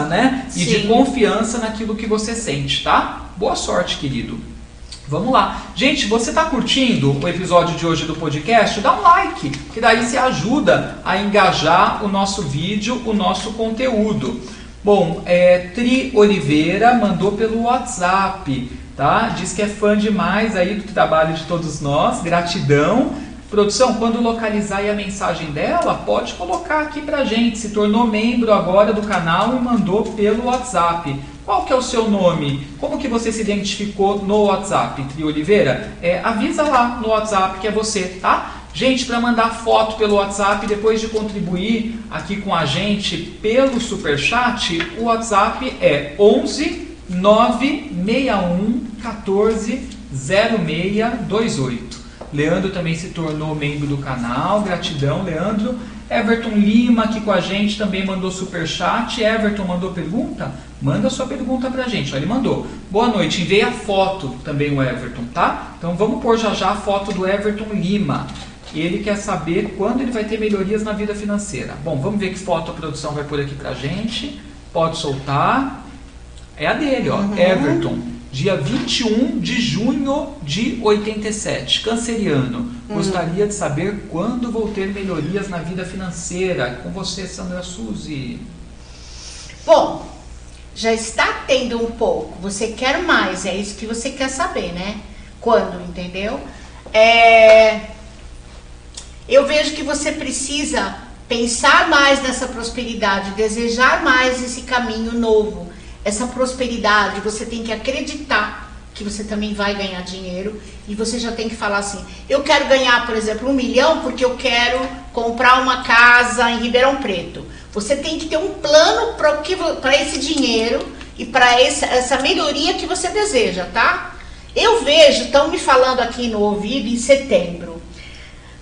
né? E Sim. de confiança naquilo que você sente, tá? Boa sorte, querido. Vamos lá. Gente, você está curtindo o episódio de hoje do podcast? Dá um like, que daí você ajuda a engajar o nosso vídeo, o nosso conteúdo. Bom, é, Tri Oliveira mandou pelo WhatsApp, tá? Diz que é fã demais aí do trabalho de todos nós. Gratidão. Produção, quando localizar a mensagem dela, pode colocar aqui pra gente. Se tornou membro agora do canal e mandou pelo WhatsApp. Qual que é o seu nome? Como que você se identificou no WhatsApp, Tri Oliveira? É, avisa lá no WhatsApp que é você, tá? Gente, para mandar foto pelo WhatsApp, depois de contribuir aqui com a gente pelo super chat, o WhatsApp é 11 961 14 0628. Leandro também se tornou membro do canal, gratidão, Leandro. Everton Lima aqui com a gente também mandou super chat. Everton mandou pergunta? Manda sua pergunta pra gente. Ó, ele mandou. Boa noite, enviei a foto também o Everton, tá? Então vamos pôr já já a foto do Everton Lima. Ele quer saber quando ele vai ter melhorias na vida financeira. Bom, vamos ver que foto a produção vai pôr aqui pra gente. Pode soltar. É a dele, ó. Uhum. Everton. Dia 21 de junho de 87. Canceriano. Uhum. Gostaria de saber quando vou ter melhorias na vida financeira. Com você, Sandra Suzy. Bom, já está tendo um pouco, você quer mais, é isso que você quer saber, né? Quando, entendeu? É, eu vejo que você precisa pensar mais nessa prosperidade, desejar mais esse caminho novo, essa prosperidade. Você tem que acreditar que você também vai ganhar dinheiro e você já tem que falar assim: eu quero ganhar, por exemplo, um milhão porque eu quero comprar uma casa em Ribeirão Preto. Você tem que ter um plano para esse dinheiro e para essa, melhoria que você deseja, tá? Eu vejo, estão me falando aqui no ouvido em setembro.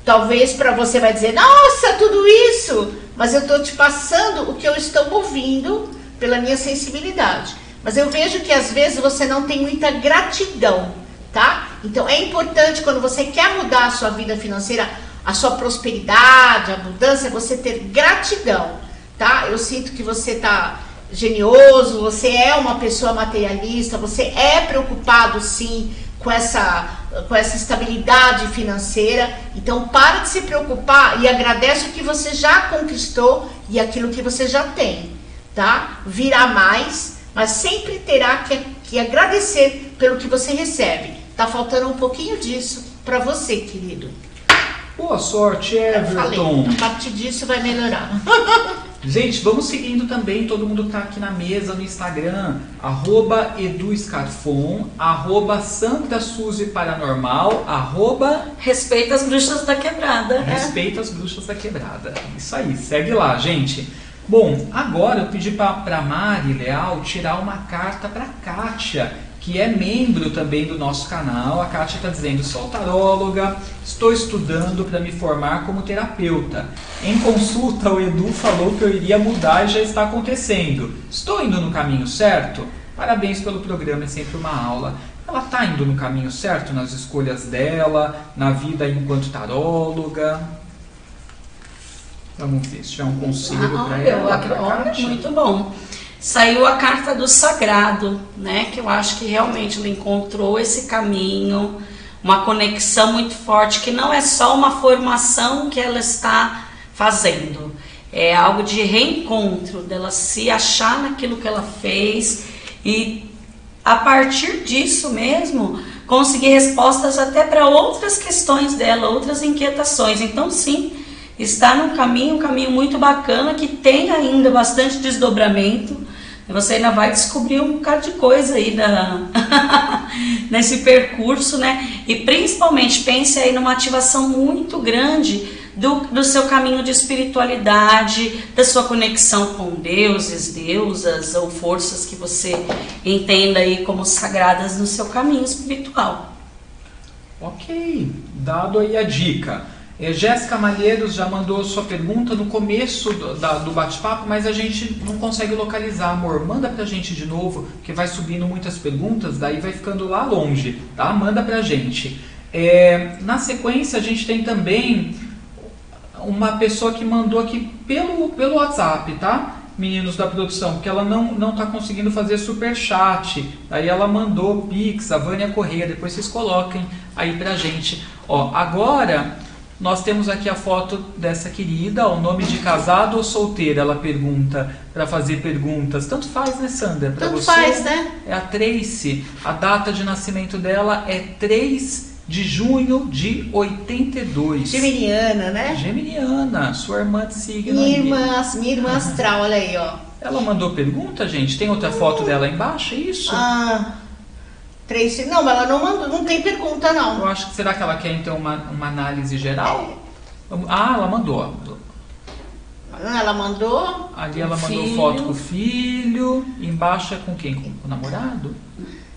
Talvez para você vai dizer, nossa, tudo isso, mas eu estou te passando o que eu estou ouvindo pela minha sensibilidade. Mas eu vejo que às vezes você não tem muita gratidão, tá? Então é importante quando você quer mudar a sua vida financeira, a sua prosperidade, a mudança, você ter gratidão tá? Eu sinto que você tá genioso, você é uma pessoa materialista, você é preocupado sim com essa, com essa estabilidade financeira. Então, para de se preocupar e agradece o que você já conquistou e aquilo que você já tem, tá? Virá mais, mas sempre terá que, que agradecer pelo que você recebe. Tá faltando um pouquinho disso para você, querido. Boa sorte, Everton. Falei, a partir disso vai melhorar. Gente, vamos seguindo também todo mundo que tá aqui na mesa no Instagram, arroba eduscarfon, arroba Santa Suzy Paranormal, arroba... Respeita as bruxas da quebrada. Respeita as bruxas da quebrada. Isso aí, segue lá, gente. Bom, agora eu pedi para Mari Leal tirar uma carta para Kátia que é membro também do nosso canal. A Kátia está dizendo: sou taróloga, estou estudando para me formar como terapeuta. Em consulta, o Edu falou que eu iria mudar e já está acontecendo. Estou indo no caminho certo? Parabéns pelo programa, é sempre uma aula. Ela está indo no caminho certo nas escolhas dela, na vida enquanto taróloga? Ver se tiver um conselho ah, para ela. Olha, muito bom saiu a carta do sagrado, né? Que eu acho que realmente ela encontrou esse caminho, uma conexão muito forte, que não é só uma formação que ela está fazendo, é algo de reencontro, dela se achar naquilo que ela fez e a partir disso mesmo conseguir respostas até para outras questões dela, outras inquietações. Então, sim, está num caminho, um caminho muito bacana que tem ainda bastante desdobramento você ainda vai descobrir um bocado de coisa aí da... nesse percurso, né? E principalmente pense aí numa ativação muito grande do, do seu caminho de espiritualidade, da sua conexão com deuses, deusas ou forças que você entenda aí como sagradas no seu caminho espiritual. Ok, dado aí a dica. É, Jéssica Malheiros já mandou sua pergunta no começo do, do bate-papo, mas a gente não consegue localizar, amor. Manda pra gente de novo, que vai subindo muitas perguntas, daí vai ficando lá longe, tá? Manda pra gente. É, na sequência, a gente tem também uma pessoa que mandou aqui pelo, pelo WhatsApp, tá? Meninos da produção, porque ela não, não tá conseguindo fazer super chat. Aí ela mandou Pix, a Vânia Correia, depois vocês coloquem aí pra gente. Ó, agora nós temos aqui a foto dessa querida, o nome de casado ou solteira, ela pergunta, para fazer perguntas. Tanto faz, né, Sandra? Pra Tanto você, faz, né? É a Tracy. A data de nascimento dela é 3 de junho de 82. Geminiana, né? Geminiana, sua irmã de signo. Minha irmã, minha irmã astral, olha aí, ó. Ela mandou pergunta, gente? Tem outra foto dela embaixo, é isso? Ah. Três, não, ela não mandou, não tem pergunta não. Eu acho que será que ela quer então uma, uma análise geral? Ah, ela mandou. Ela mandou. Ali ela mandou filho. foto com o filho. Embaixo é com quem? Com o namorado?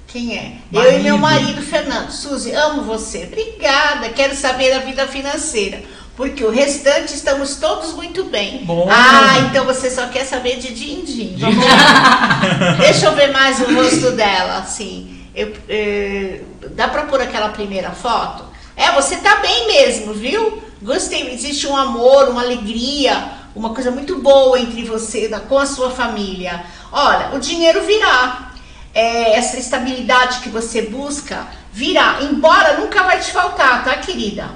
Quem é? Marido. Eu e meu marido, Fernando. Suzy, amo você. Obrigada. Quero saber da vida financeira. Porque o restante estamos todos muito bem. Bom. Ah, então você só quer saber de din-din. Vamos lá. Deixa eu ver mais o rosto dela, assim. Eu, é, dá para pôr aquela primeira foto? É, você tá bem mesmo, viu? Gostei. Existe um amor, uma alegria, uma coisa muito boa entre você, com a sua família. Olha, o dinheiro virá. É, essa estabilidade que você busca virá. Embora nunca vai te faltar, tá, querida?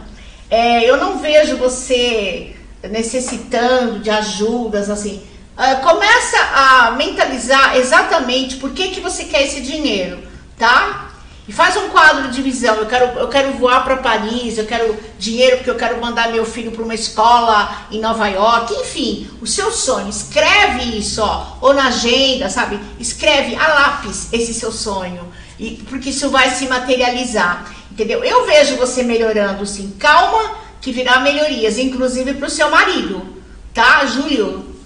É, eu não vejo você necessitando de ajudas, assim. Uh, começa a mentalizar exatamente por que, que você quer esse dinheiro tá? E faz um quadro de visão. Eu quero, eu quero voar para Paris, eu quero dinheiro porque eu quero mandar meu filho para uma escola em Nova York. Enfim, o seu sonho. Escreve isso, ó, ou na agenda, sabe? Escreve a lápis esse seu sonho. E, porque isso vai se materializar. Entendeu? Eu vejo você melhorando, sim. Calma, que virá melhorias, inclusive para o seu marido. Tá, Júlio?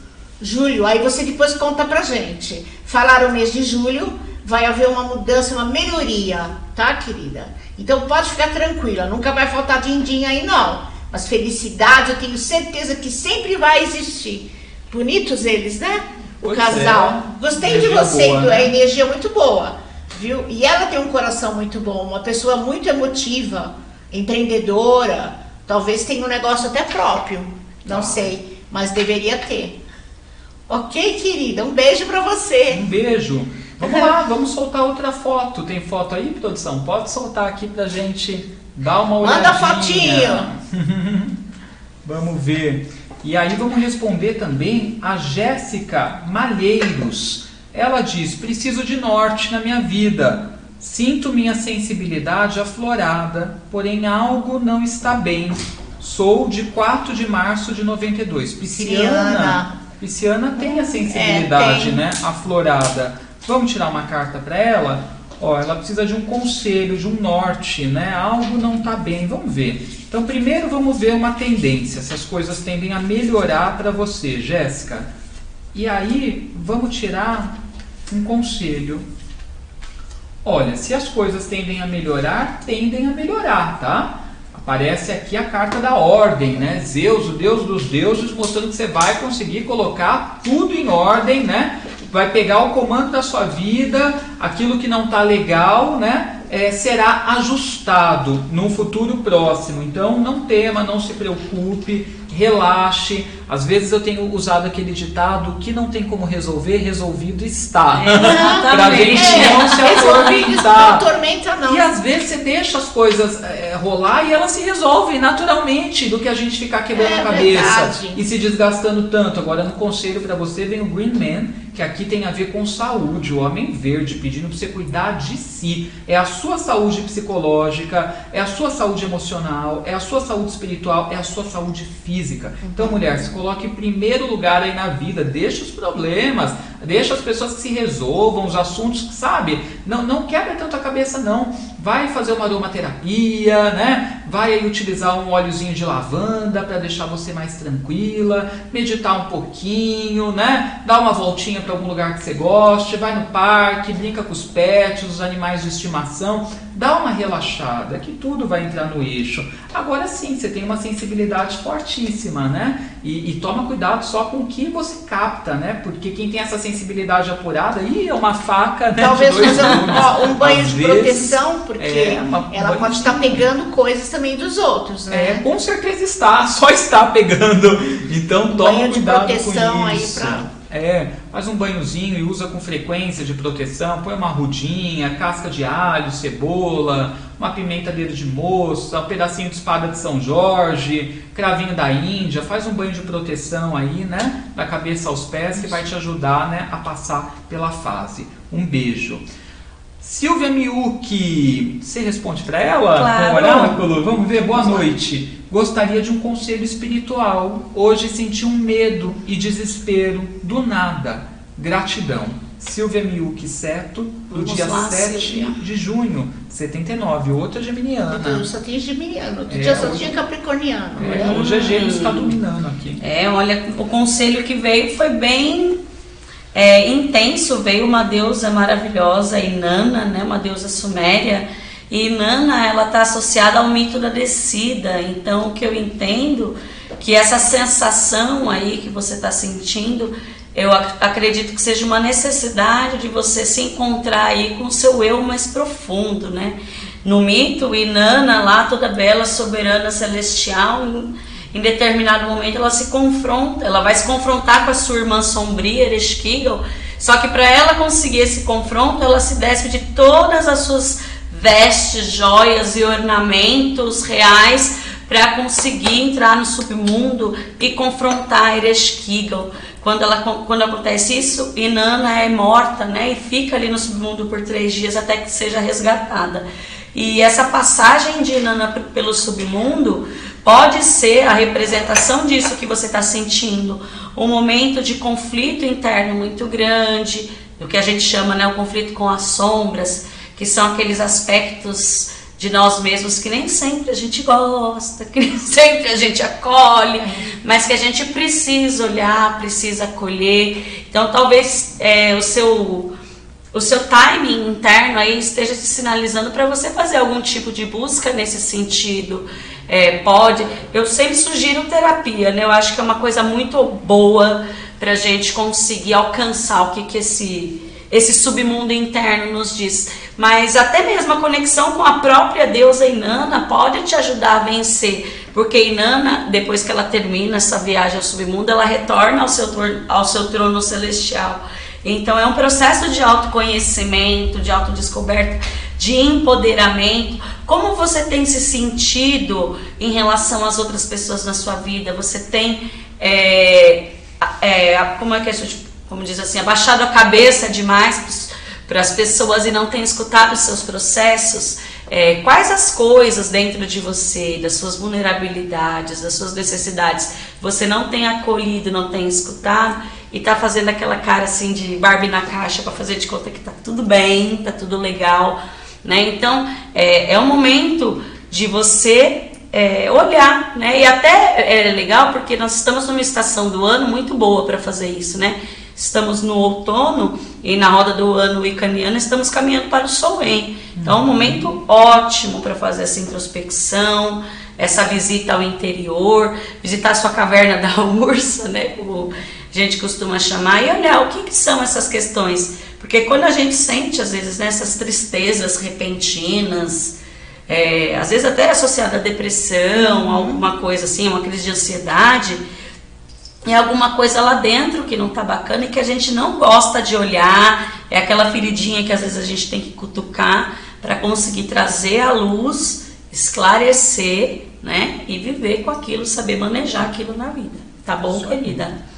Júlio, aí você depois conta pra gente. Falaram o mês de julho vai haver uma mudança, uma melhoria, tá, querida? Então pode ficar tranquila, nunca vai faltar din-din aí não. Mas felicidade eu tenho certeza que sempre vai existir. Bonitos eles, né? O pois casal. É. Gostei energia de você, boa, né? é energia muito boa, viu? E ela tem um coração muito bom, uma pessoa muito emotiva, empreendedora, talvez tenha um negócio até próprio, não ah. sei, mas deveria ter. Ok, querida? Um beijo para você. Um beijo. Vamos lá, vamos soltar outra foto. Tem foto aí, produção? Pode soltar aqui pra gente dar uma olhadinha. Manda fotinho. vamos ver. E aí vamos responder também a Jéssica Malheiros. Ela diz: Preciso de norte na minha vida. Sinto minha sensibilidade aflorada, porém algo não está bem. Sou de 4 de março de 92. Pisciana. Pisciana tem a sensibilidade, é, tem. né? Aflorada. Vamos tirar uma carta para ela? Ó, ela precisa de um conselho, de um norte, né? Algo não está bem. Vamos ver. Então, primeiro vamos ver uma tendência, se as coisas tendem a melhorar para você, Jéssica. E aí, vamos tirar um conselho. Olha, se as coisas tendem a melhorar, tendem a melhorar, tá? Aparece aqui a carta da ordem, né? Zeus, o deus dos deuses, mostrando que você vai conseguir colocar tudo em ordem, né? Vai pegar o comando da sua vida, aquilo que não está legal, né? É, será ajustado num futuro próximo. Então não tema, não se preocupe, relaxe. Às vezes eu tenho usado aquele ditado que não tem como resolver, resolvido está. É, pra gente É, não se isso não atormentar. atormenta não. E às vezes você deixa as coisas é, rolar e elas se resolvem naturalmente do que a gente ficar quebrando É a cabeça verdade. e se desgastando tanto. Agora no conselho para você vem o Green Man, que aqui tem a ver com saúde, o homem verde pedindo para você cuidar de si. É a sua saúde psicológica, é a sua saúde emocional, é a sua saúde espiritual, é a sua saúde física. Então, mulher, se coloque em primeiro lugar aí na vida, deixa os problemas, deixa as pessoas que se resolvam, os assuntos, sabe? Não, não quebra tanto a cabeça, não. Vai fazer uma aromaterapia, né? Vai aí utilizar um óleozinho de lavanda para deixar você mais tranquila, meditar um pouquinho, né? Dar uma voltinha para algum lugar que você goste, vai no parque, brinca com os pets, os animais de estimação, dá uma relaxada, que tudo vai entrar no eixo. Agora sim, você tem uma sensibilidade fortíssima, né? E, e toma cuidado só com o que você capta, né? Porque quem tem essa sensibilidade apurada, aí é uma faca, né? de Talvez fazer um, um banho Às de vezes, proteção, porque é, uma- um ela pode de- estar pegando coisas também dos outros, É, né? com certeza está, só está pegando. Então toma Banho de cuidado proteção com aí isso. É, faz um banhozinho e usa com frequência de proteção, põe uma rudinha, casca de alho, cebola, uma pimenta dedo de moça, um pedacinho de espada de São Jorge, cravinho da Índia, faz um banho de proteção aí, né, da cabeça aos pés que vai te ajudar, né, a passar pela fase. Um beijo. Silvia Miuki, você responde para ela? Claro. Com oráculo? Vamos ver, boa noite. Gostaria de um conselho espiritual. Hoje senti um medo e desespero do nada. Gratidão. Silvia Miuki, certo? Do Vamos dia lá, 7 Silvia. de junho, 79. Outra geminiana. Eu só tinha geminiano, outro É, dia só hoje- tinha capricorniano. É, o GG está dominando aqui. É, olha, o conselho que veio foi bem é, intenso. Veio uma deusa maravilhosa, Inanna, né, uma deusa suméria. E Inanna, ela está associada ao mito da descida. Então, o que eu entendo que essa sensação aí que você está sentindo, eu ac- acredito que seja uma necessidade de você se encontrar aí com o seu eu mais profundo, né? No mito, Inanna, lá toda bela, soberana, celestial, em, em determinado momento ela se confronta, ela vai se confrontar com a sua irmã sombria, Ereshkigal, só que para ela conseguir esse confronto, ela se despe de todas as suas vestes, joias e ornamentos reais para conseguir entrar no submundo e confrontar Ereshkigal. Quando, ela, quando acontece isso, Inanna é morta né, e fica ali no submundo por três dias até que seja resgatada. E essa passagem de Inanna pelo submundo pode ser a representação disso que você está sentindo. Um momento de conflito interno muito grande, do que a gente chama né, o conflito com as sombras, que são aqueles aspectos de nós mesmos que nem sempre a gente gosta, que nem sempre a gente acolhe, mas que a gente precisa olhar, precisa acolher. Então, talvez é, o seu o seu timing interno aí esteja te sinalizando para você fazer algum tipo de busca nesse sentido. É, pode. Eu sempre sugiro terapia, né? Eu acho que é uma coisa muito boa para a gente conseguir alcançar o que, que esse esse submundo interno nos diz. Mas até mesmo a conexão com a própria deusa Inanna pode te ajudar a vencer. Porque Inanna, depois que ela termina essa viagem ao submundo, ela retorna ao seu, ao seu trono celestial. Então é um processo de autoconhecimento, de autodescoberta, de empoderamento. Como você tem se sentido em relação às outras pessoas na sua vida? Você tem, é, é, como é que a gente, como diz assim, abaixado a cabeça demais para as pessoas e não tem escutado os seus processos? É, quais as coisas dentro de você, das suas vulnerabilidades, das suas necessidades, você não tem acolhido, não tem escutado e tá fazendo aquela cara assim de Barbie na caixa para fazer de conta que tá tudo bem, tá tudo legal, né? Então é, é um momento de você é, olhar, né? E até é legal porque nós estamos numa estação do ano muito boa para fazer isso, né? Estamos no outono e na roda do ano icaniano estamos caminhando para o Solen. Então, é um momento ótimo para fazer essa introspecção, essa visita ao interior, visitar a sua caverna da ursa, né? Como a gente costuma chamar, e olhar o que, que são essas questões. Porque quando a gente sente, às vezes, nessas né, tristezas repentinas, é, às vezes até associada à depressão, alguma coisa assim, uma crise de ansiedade, é alguma coisa lá dentro que não tá bacana e que a gente não gosta de olhar, é aquela feridinha que às vezes a gente tem que cutucar para conseguir trazer à luz, esclarecer, né? E viver com aquilo, saber manejar aquilo na vida. Tá bom, querida?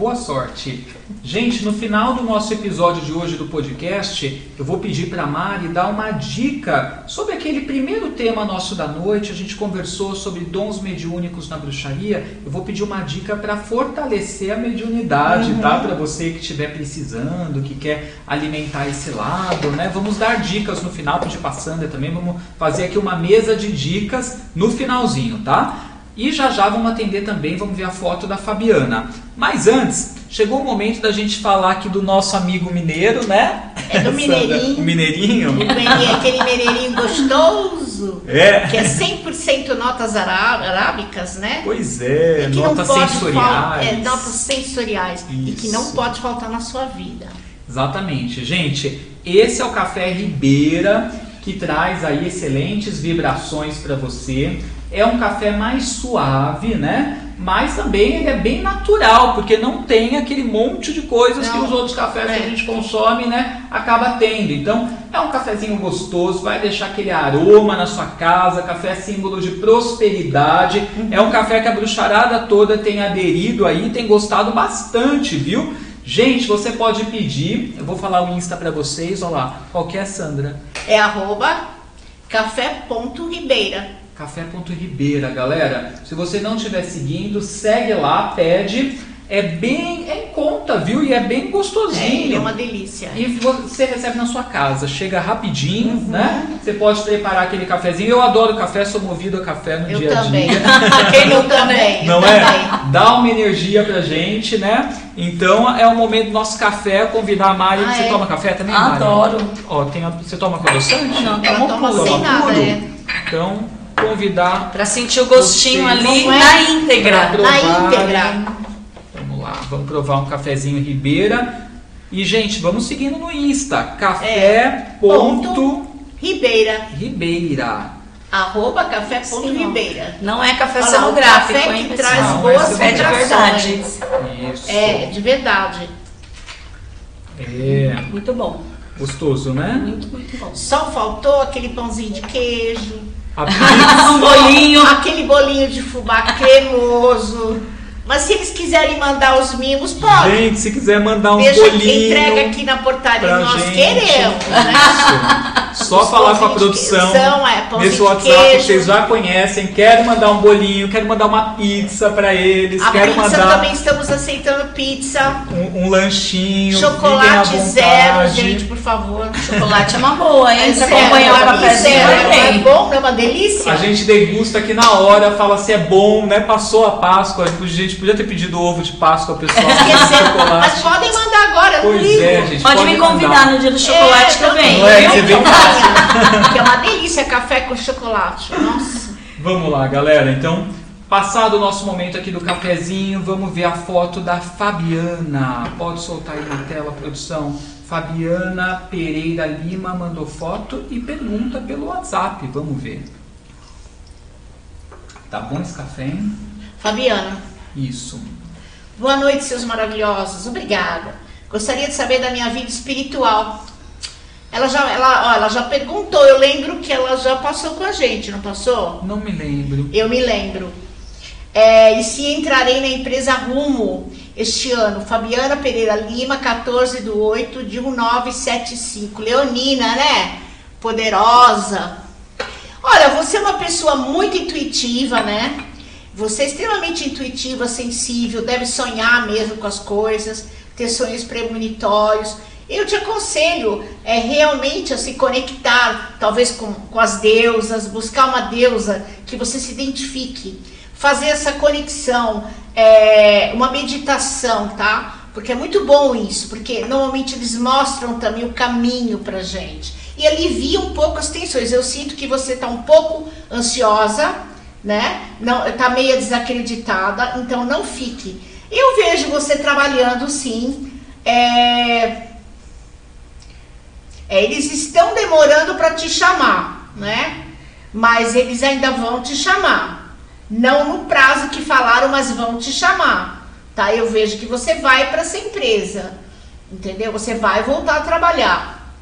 Boa sorte. Gente, no final do nosso episódio de hoje do podcast, eu vou pedir para a Mari dar uma dica sobre aquele primeiro tema nosso da noite. A gente conversou sobre dons mediúnicos na bruxaria. Eu vou pedir uma dica para fortalecer a mediunidade, uhum. tá? Para você que estiver precisando, que quer alimentar esse lado, né? Vamos dar dicas no final, pedir para Sandra também. Vamos fazer aqui uma mesa de dicas no finalzinho, tá? E já já vamos atender também, vamos ver a foto da Fabiana. Mas antes, chegou o momento da gente falar aqui do nosso amigo mineiro, né? É do mineirinho. o mineirinho. O aquele mineirinho gostoso. É. Que é 100% notas arábicas, né? Pois é, notas sensoriais. É, notas sensoriais. Isso. E que não pode faltar na sua vida. Exatamente. Gente, esse é o Café Ribeira, que traz aí excelentes vibrações para você. É um café mais suave, né? Mas também ele é bem natural, porque não tem aquele monte de coisas não. que os outros cafés é. que a é. gente consome, né, acaba tendo. Então, é um cafezinho gostoso, vai deixar aquele aroma na sua casa, café símbolo de prosperidade. Uhum. É um café que a bruxarada toda tem aderido aí, tem gostado bastante, viu? Gente, você pode pedir, eu vou falar o Insta para vocês, olha lá, qual que é, Sandra? É arroba café.ribeira. Café.ribeira, galera. Se você não estiver seguindo, segue lá, pede. É bem é em conta, viu? E é bem gostosinho. É, é uma delícia. E você recebe na sua casa, chega rapidinho, uhum. né? Você pode preparar aquele cafezinho. Eu adoro café, sou movido a café no Eu dia também. a dia. Eu também. Não é? Dá uma energia pra gente, né? Então é o momento do nosso café, convidar a Mari. Ah, você é? toma café também, Mari? Adoro. Ó, tem a, você toma com adoçante? Não, ela toma puro. sem nada, é. Então, convidar. Para sentir o gostinho ali na íntegra. Na íntegra. Vamos lá, vamos provar um cafezinho Ribeira. E, gente, vamos seguindo no Insta. Café. É, ponto Ribeira. Ribeira. Arroba café ponto Ribeira. Não é café cenográfico, café que hein, traz não, boas é de verdade. Isso. É, de verdade. É. Muito bom. Gostoso, né? Muito, muito bom. Só faltou aquele pãozinho de queijo. um bolinho. Aquele bolinho de fubá cremoso. Mas se eles quiserem mandar os mimos, pode. Gente, se quiser mandar um Veja bolinho. Entrega aqui na portaria, nós gente. queremos. Né? Só Os falar com a produção. São, é, nesse WhatsApp queijo. vocês já conhecem. Quero mandar um bolinho, quero mandar uma pizza para eles. A quero pizza mandar também estamos aceitando pizza. Um, um lanchinho. Chocolate zero, gente, por favor. Chocolate é uma boa, hein? É acompanhar o cafezinho. É bom, não é uma delícia? A gente degusta aqui na hora, fala se é bom, né? Passou a Páscoa, a gente podia ter pedido ovo de Páscoa, pessoal. Mas podem mandar agora, pois não é, gente, pode, pode me convidar mandar. no dia do chocolate é, eu venho. É, você vem que é uma delícia café com chocolate. Nossa. Vamos lá, galera. Então, passado o nosso momento aqui do cafezinho, vamos ver a foto da Fabiana. Pode soltar aí na tela, produção. Fabiana Pereira Lima mandou foto e pergunta pelo WhatsApp. Vamos ver. Tá bom esse café, hein? Fabiana. Isso. Boa noite, seus maravilhosos. Obrigada. Gostaria de saber da minha vida espiritual. Ela já, ela, ó, ela já perguntou, eu lembro que ela já passou com a gente, não passou? Não me lembro. Eu me lembro. É, e se entrarei na empresa Rumo este ano? Fabiana Pereira Lima, 14 do 8 de 1975. Leonina, né? Poderosa. Olha, você é uma pessoa muito intuitiva, né? Você é extremamente intuitiva, sensível, deve sonhar mesmo com as coisas, ter sonhos premonitórios eu te aconselho é, realmente a se conectar, talvez com, com as deusas, buscar uma deusa que você se identifique, fazer essa conexão, é, uma meditação, tá? porque é muito bom isso, porque normalmente eles mostram também o caminho pra gente e alivia um pouco as tensões. Eu sinto que você está um pouco ansiosa, né? Não, está meio desacreditada, então não fique. Eu vejo você trabalhando sim. É, é, eles estão demorando para te chamar, né? Mas eles ainda vão te chamar. Não no prazo que falaram, mas vão te chamar. Tá? Eu vejo que você vai para essa empresa. Entendeu? Você vai voltar a trabalhar.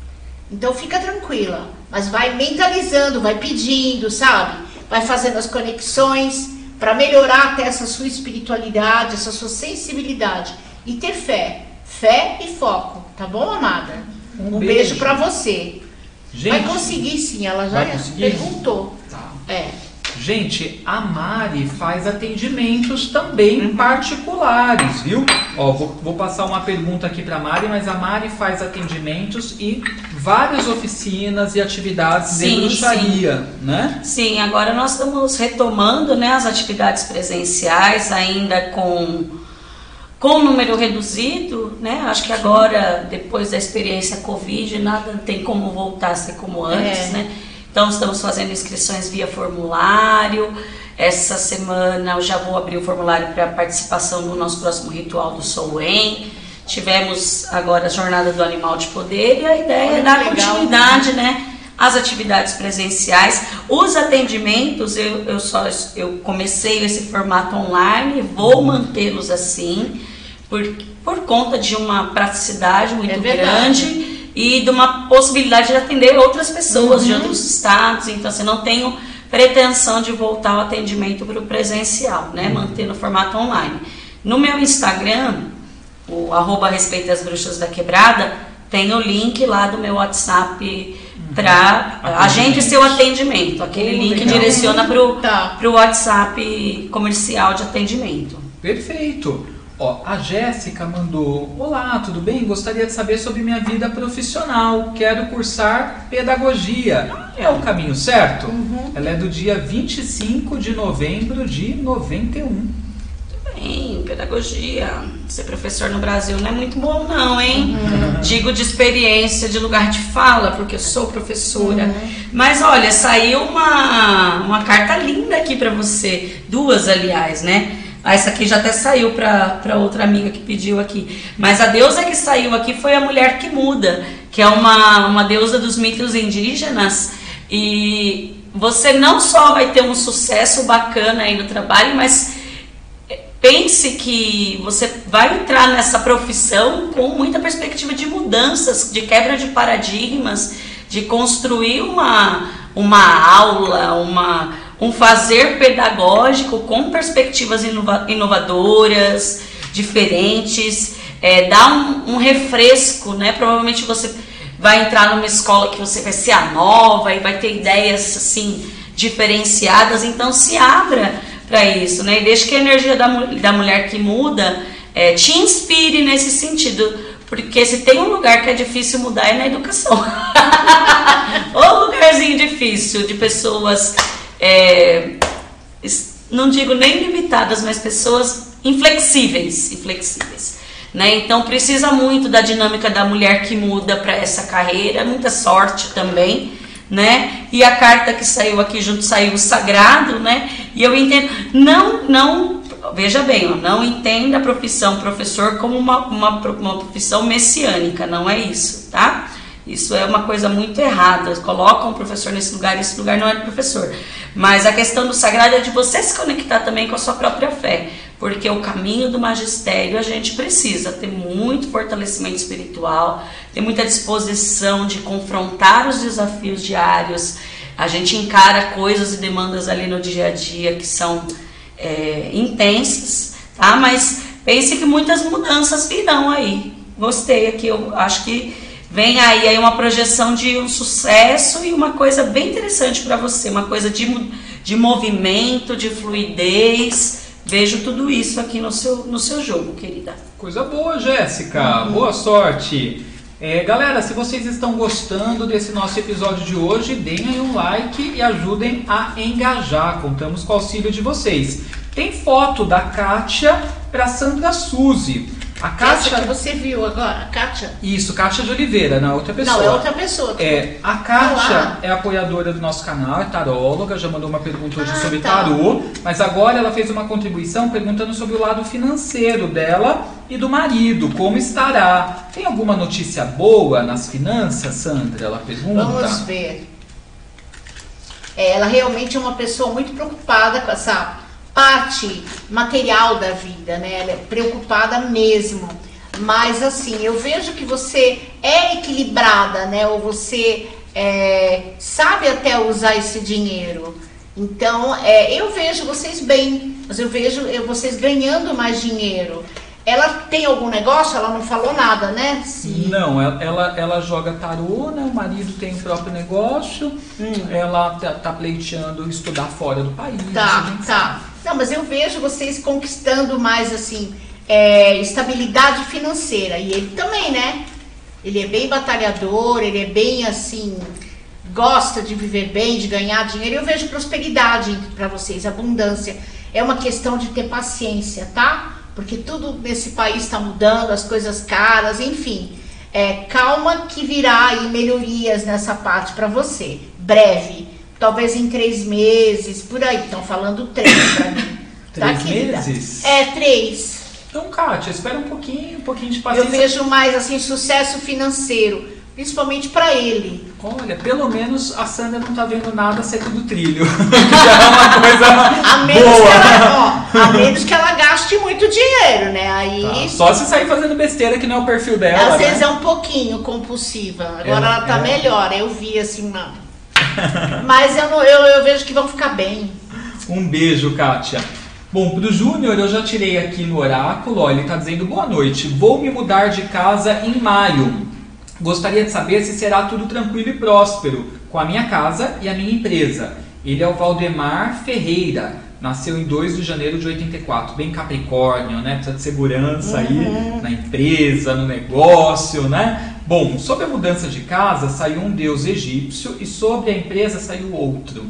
Então fica tranquila. Mas vai mentalizando, vai pedindo, sabe? Vai fazendo as conexões para melhorar até essa sua espiritualidade, essa sua sensibilidade. E ter fé. Fé e foco. Tá bom, amada? Um, um beijo, beijo para você. Gente, vai conseguir sim, ela já perguntou. Tá. É. Gente, a Mari faz atendimentos também uhum. particulares, viu? Ó, vou, vou passar uma pergunta aqui para Mari, mas a Mari faz atendimentos e várias oficinas e atividades sim, de bruxaria, sim. né? Sim, agora nós estamos retomando, né, as atividades presenciais, ainda com com número reduzido, né? Acho que agora, depois da experiência Covid, nada tem como voltar a ser como antes, é. né? Então, estamos fazendo inscrições via formulário. Essa semana eu já vou abrir o formulário para participação no nosso próximo ritual do Souen. Tivemos agora a Jornada do Animal de Poder e a ideia Olha, é dar legal. continuidade, né? Às atividades presenciais. Os atendimentos, eu, eu só eu comecei esse formato online, vou mantê-los assim, por, por conta de uma praticidade muito é grande e de uma possibilidade de atender outras pessoas uhum. de outros estados. Então, assim, não tenho pretensão de voltar ao atendimento para o presencial, né? Uhum. Manter no formato online. No meu Instagram, o arroba Respeita as Bruxas da Quebrada, tem o link lá do meu WhatsApp uhum. para agende seu atendimento. Aquele uh, link legal. direciona para o tá. WhatsApp comercial de atendimento. Perfeito. Ó, a Jéssica mandou: Olá, tudo bem? Gostaria de saber sobre minha vida profissional. Quero cursar pedagogia. É o caminho certo? Uhum. Ela é do dia 25 de novembro de 91. Muito bem, pedagogia. Ser professor no Brasil não é muito bom, não, hein? Uhum. Digo de experiência, de lugar de fala, porque eu sou professora. Uhum. Mas olha, saiu uma, uma carta linda aqui para você. Duas, aliás, né? Ah, essa aqui já até saiu para outra amiga que pediu aqui. Mas a deusa que saiu aqui foi a mulher que muda, que é uma, uma deusa dos mitos indígenas. E você não só vai ter um sucesso bacana aí no trabalho, mas pense que você vai entrar nessa profissão com muita perspectiva de mudanças, de quebra de paradigmas, de construir uma, uma aula, uma um fazer pedagógico com perspectivas inova inovadoras, diferentes, é, dá um, um, refresco, né? Provavelmente você vai entrar numa escola que você vai ser a nova e vai ter ideias assim diferenciadas, então se abra para isso, né? E deixe que a energia da, da mulher que muda é, te inspire nesse sentido. Porque se tem um lugar que é difícil mudar é na educação. Ou lugarzinho difícil de pessoas é, não digo nem limitadas, mas pessoas inflexíveis, inflexíveis. Né? Então precisa muito da dinâmica da mulher que muda para essa carreira, muita sorte também, né? E a carta que saiu aqui junto saiu o sagrado, né? E eu entendo, não, não, veja bem, ó, não entenda a profissão professor como uma, uma, uma profissão messiânica, não é isso, tá? Isso é uma coisa muito errada. Colocam o professor nesse lugar, esse lugar não é professor. Mas a questão do sagrado é de você se conectar também com a sua própria fé. Porque o caminho do magistério a gente precisa ter muito fortalecimento espiritual, ter muita disposição de confrontar os desafios diários. A gente encara coisas e demandas ali no dia a dia que são é, intensas, tá? Mas pense que muitas mudanças virão aí. Gostei aqui, eu acho que Vem aí, aí uma projeção de um sucesso e uma coisa bem interessante para você, uma coisa de, de movimento, de fluidez. Vejo tudo isso aqui no seu, no seu jogo, querida. Coisa boa, Jéssica. Uhum. Boa sorte. É, galera, se vocês estão gostando desse nosso episódio de hoje, deem aí um like e ajudem a engajar. Contamos com o auxílio de vocês. Tem foto da Kátia para Sandra Suzy. A Kátia Kátia. que você viu agora, a Kátia. Isso, Kátia de Oliveira, não é outra pessoa. Não, é outra pessoa. É, a Kátia é apoiadora do nosso canal, é taróloga, já mandou uma pergunta hoje Ah, sobre tá. tarô, mas agora ela fez uma contribuição perguntando sobre o lado financeiro dela e do marido, como estará. Tem alguma notícia boa nas finanças, Sandra? Ela pergunta. Vamos ver. É, ela realmente é uma pessoa muito preocupada com essa parte material da vida, né? Ela é preocupada mesmo. Mas assim, eu vejo que você é equilibrada, né? Ou você é, sabe até usar esse dinheiro. Então, é, eu vejo vocês bem, mas eu vejo eu- vocês ganhando mais dinheiro. Ela tem algum negócio? Ela não falou nada, né? Se- Não, ela, ela, ela joga tarô, né? O marido tem o próprio negócio, Hum. ela tá, tá pleiteando estudar fora do país. Tá, gente tá. Não, mas eu vejo vocês conquistando mais, assim, é, estabilidade financeira. E ele também, né? Ele é bem batalhador, ele é bem, assim, gosta de viver bem, de ganhar dinheiro. Eu vejo prosperidade para vocês, abundância. É uma questão de ter paciência, tá? Porque tudo nesse país está mudando, as coisas caras, enfim. É, calma que virá aí melhorias nessa parte para você. Breve. Talvez em três meses, por aí. Estão falando três pra mim. Três querida? meses? É, três. Então, Kátia, espera um pouquinho, um pouquinho de Eu paciência. vejo mais, assim, sucesso financeiro. Principalmente para ele. Olha, pelo menos a Sandra não tá vendo nada saindo do trilho. Já é uma coisa A menos, boa. que ela, ó, a menos que ela gaste muito dinheiro, né? Aí, Tá, Só se sair fazendo besteira que não é o perfil dela. às né? vezes é um pouquinho compulsiva. Agora Ela- ela, tá ela- melhor. Eu vi, assim, uma... Mas eu, não, eu, eu vejo que vão ficar bem. Um beijo, Kátia. Bom, pro Júnior eu já tirei aqui no oráculo, ó, ele tá dizendo boa noite. Vou me mudar de casa em maio. Gostaria de saber se será tudo tranquilo e próspero com a minha casa e a minha empresa. Ele é o Valdemar Ferreira. Nasceu em 2 de janeiro de 84, bem Capricórnio, né? Precisa de segurança aí na empresa, no negócio, né? Bom, sobre a mudança de casa saiu um deus egípcio e sobre a empresa saiu outro.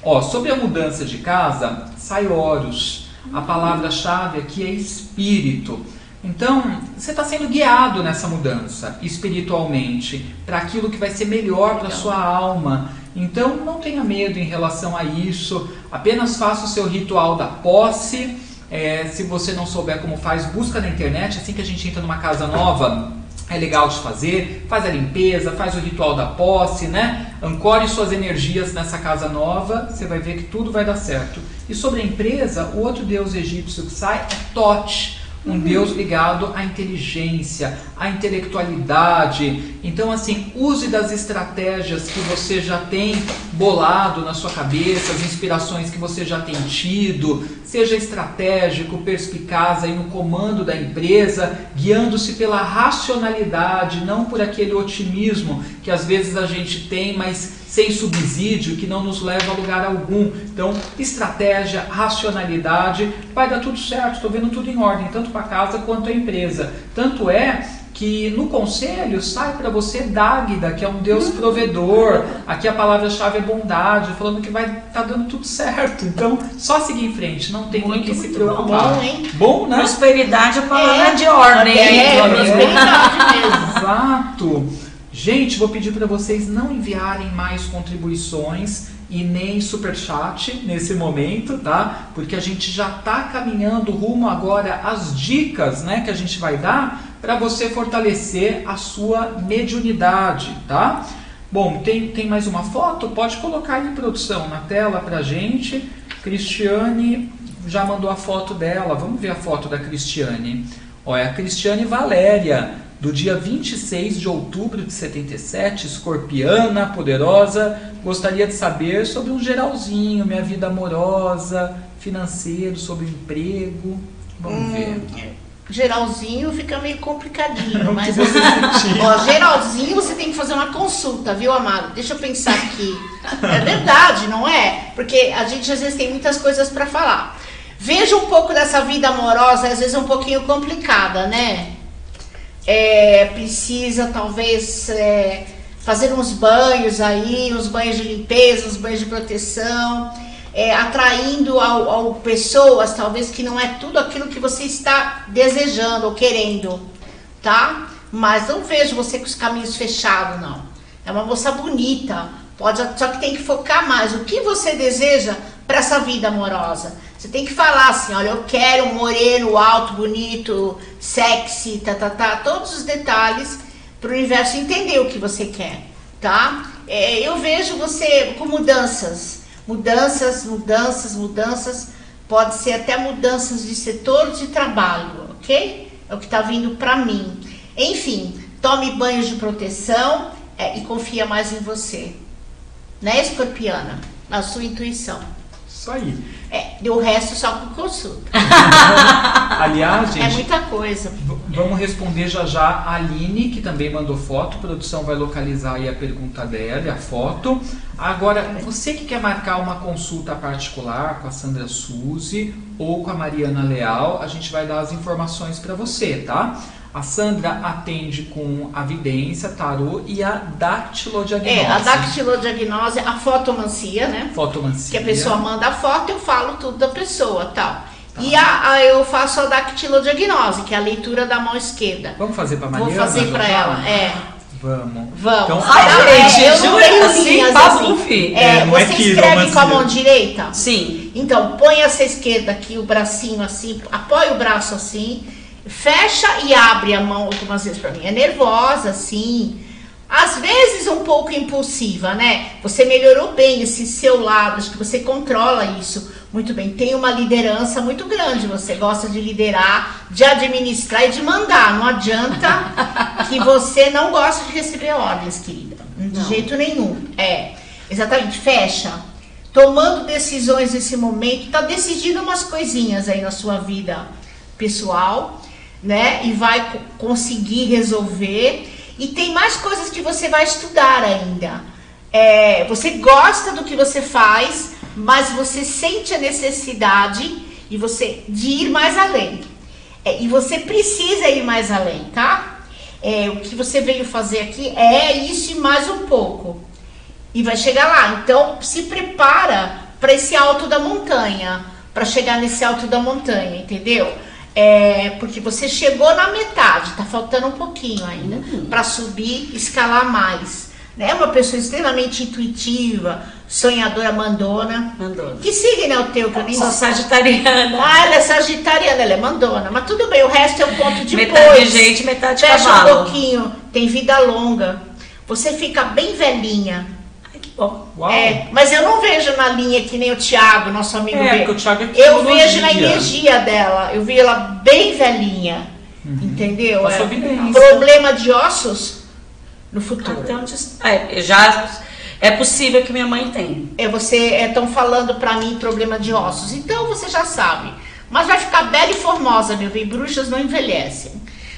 Ó, sobre a mudança de casa sai Horus. A palavra-chave aqui é espírito. Então, você está sendo guiado nessa mudança espiritualmente para aquilo que vai ser melhor para sua alma. Então, não tenha medo em relação a isso. Apenas faça o seu ritual da posse. É, se você não souber como faz, busca na internet. Assim que a gente entra numa casa nova, é legal de fazer. Faz a limpeza, faz o ritual da posse, né? Ancore suas energias nessa casa nova. Você vai ver que tudo vai dar certo. E sobre a empresa, o outro deus egípcio que sai é Tote um Deus ligado à inteligência, à intelectualidade. Então, assim, use das estratégias que você já tem bolado na sua cabeça, as inspirações que você já tem tido. Seja estratégico, perspicaz aí no comando da empresa, guiando-se pela racionalidade, não por aquele otimismo que às vezes a gente tem, mas sem subsídio, que não nos leva a lugar algum. Então, estratégia, racionalidade, vai dar tudo certo, estou vendo tudo em ordem, tanto para casa quanto a empresa. Tanto é que no conselho sai para você Dáguida, que é um Deus provedor. Aqui a palavra-chave é bondade, falando que vai estar dando tudo certo. Então, só seguir em frente, não tem Muito, que se muito preocupar. bom, hein? Bom, né? Prosperidade é a palavra É. de ordem. É, hein, Flávia? prosperidade mesmo. Exato. Gente, vou pedir para vocês não enviarem mais contribuições e nem superchat nesse momento, tá? Porque a gente já está caminhando rumo agora às dicas, né, que a gente vai dar para você fortalecer a sua mediunidade, tá? Bom, tem, tem mais uma foto? Pode colocar aí, produção, na tela pra gente. Cristiane já mandou a foto dela. Vamos ver a foto da Cristiane. Olha, a Cristiane Valéria, do dia 26 de outubro de 77, escorpiana, poderosa. Gostaria de saber sobre um geralzinho, minha vida amorosa, financeiro, sobre emprego. Vamos ver. Geralzinho fica meio complicadinho, que mas você sentir? ó, geralzinho você tem que fazer uma consulta, viu, amado? Deixa eu pensar aqui. É verdade, não é? Porque a gente às vezes tem muitas coisas para falar. Veja um pouco dessa vida amorosa, às vezes é um pouquinho complicada, né? É, precisa talvez é, fazer uns banhos aí, uns banhos de limpeza, uns banhos de proteção. é, atraindo ao, ao pessoas, talvez que não é tudo aquilo que você está desejando ou querendo, tá? Mas não vejo você com os caminhos fechados, não. É uma moça bonita, pode, só que tem que focar mais. O que você deseja para essa vida amorosa? Você tem que falar assim, olha, eu quero um moreno, alto, bonito, sexy, tá, tá, tá, todos os detalhes para o universo entender o que você quer, tá? É, eu vejo você com mudanças, mudanças, mudanças, mudanças, pode ser até mudanças de setor de trabalho, ok? É o que está vindo para mim. Enfim, tome banhos de proteção é, e confia mais em você, né, escorpiana? Na sua intuição. Isso aí. É, o resto só com consulta. Aliás, gente. É muita coisa. Vamos responder já já a Aline, que também mandou foto. A produção vai localizar aí a pergunta dela, a foto. Agora, você que quer marcar uma consulta particular com a Sandra Suzy ou com a Mariana Leal, a gente vai dar as informações para você, tá? A Sandra atende com a vidência, tarô e a dactilodiagnose. É, a dactilodiagnose, a fotomancia, né? Fotomancia. Que a pessoa manda a foto, eu falo tudo da pessoa, tal. Tá. E a, a, eu faço a dactilodiagnose, que é a leitura da mão esquerda. Vamos fazer para Mariana? Vou fazer para ela, é. Vamos. Vamos. Então, Ai, é, gente, eu não tenho assim, assim. É, É, não é você escreve com a mão direita? Sim. Então, põe essa esquerda aqui, o bracinho assim, apoia o braço assim, fecha e abre a mão algumas vezes para mim. É nervosa, assim. Às vezes um pouco impulsiva, né? Você melhorou bem esse seu lado, acho que você controla isso muito bem. Tem uma liderança muito grande, você gosta de liderar, de administrar e de mandar. Não adianta que você não gosta de receber ordens, querida. De Não. jeito nenhum. É, exatamente, fecha. Tomando decisões nesse momento, tá decidindo umas coisinhas aí na sua vida pessoal, né? E vai co- conseguir resolver. E tem mais coisas que você vai estudar ainda. É, você gosta do que você faz, mas você sente a necessidade e você de ir mais além. É, e você precisa ir mais além, tá? É, o que você veio fazer aqui é isso e mais um pouco. E vai chegar lá. Então, se prepara para esse alto da montanha, para chegar nesse alto da montanha, entendeu? É, porque você chegou na metade, tá faltando um pouquinho ainda para subir, escalar mais. Né? Uma pessoa extremamente intuitiva, sonhadora, mandona. Mandou. Que signo é o teu que eu nem Sou sagitariana. Ah, ela é sagitariana, ela é mandona. Mas tudo bem, o resto é um ponto de Metade gente, metade Fecha cavalo. um pouquinho, tem vida longa. Você fica bem velhinha. Bom. Uau. É, mas eu não vejo na linha que nem o Thiago, nosso amigo É, porque o Thiago é Eu vejo na energia dela. Eu vi ela bem velhinha. Entendeu? Passou É, problema de ossos no futuro. Onde... É, já é possível que minha mãe tenha. É, você estão falando pra mim problema de ossos. Então você já sabe. Mas vai ficar bela e formosa, meu bem. Bruxas não envelhecem.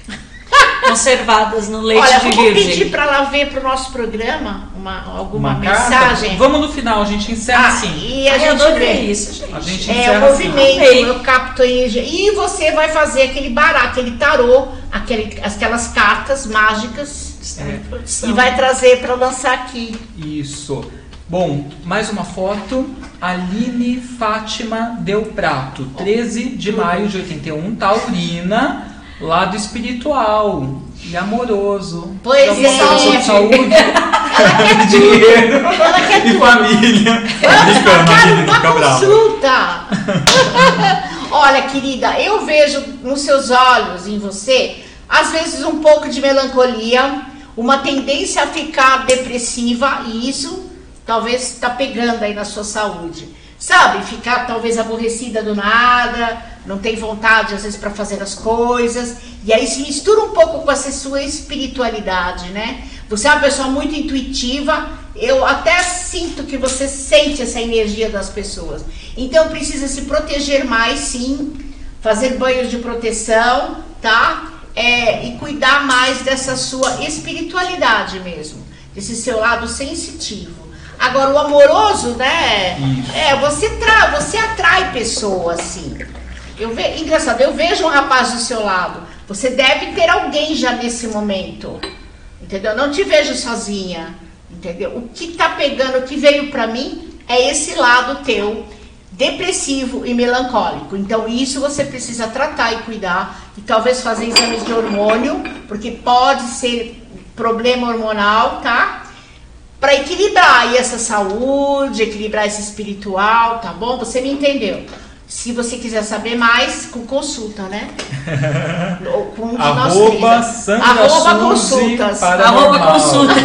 Conservadas no leite Olha, de vou virgem. pedir pra ela ver pro nosso programa uma, alguma Uma carta? mensagem. Vamos no final, a gente encerra Ah, assim. e a Ai, gente adorei vê. isso, gente. A gente É o assim. movimento, Amei. eu capto a energia. E você vai fazer aquele baralho, aquele tarô, aquele, aquelas cartas mágicas em produção. e vai trazer para lançar aqui. Isso. Bom, mais uma foto. Aline Fátima Del Prato, 13 de maio de 81, Taurina, lado espiritual e amoroso. Pois é. sobre saúde, Ela quer dinheiro Ela quer e tudo. família. Vamos marcar Aline, não uma consulta. Olha, querida, eu vejo nos seus olhos, em você, às vezes um pouco de melancolia, uma tendência a ficar depressiva, e isso talvez está pegando aí na sua saúde. Sabe, ficar talvez aborrecida do nada, não tem vontade às vezes para fazer as coisas, e aí se mistura um pouco com essa sua espiritualidade, né? Você é uma pessoa muito intuitiva, eu até sinto que você sente essa energia das pessoas. Então precisa se proteger mais, sim, fazer banhos de proteção, tá? É, e cuidar mais dessa sua espiritualidade mesmo, desse seu lado sensitivo. Agora o amoroso, né? Isso. É, você tra você atrai pessoas, assim. Eu ve engraçado, eu vejo um rapaz do seu lado. Você deve ter alguém já nesse momento. Entendeu? Não te vejo sozinha. Entendeu? O que tá pegando, o que veio pra mim é esse lado teu depressivo e melancólico. Então isso você precisa tratar e cuidar e talvez fazer exames de hormônio, porque pode ser problema hormonal, tá? Para equilibrar aí essa saúde, equilibrar esse espiritual, tá bom? Você me entendeu? Se você quiser saber mais, com consulta, né? com um de Arroba Sandra Arroba consultas. Arroba consulta.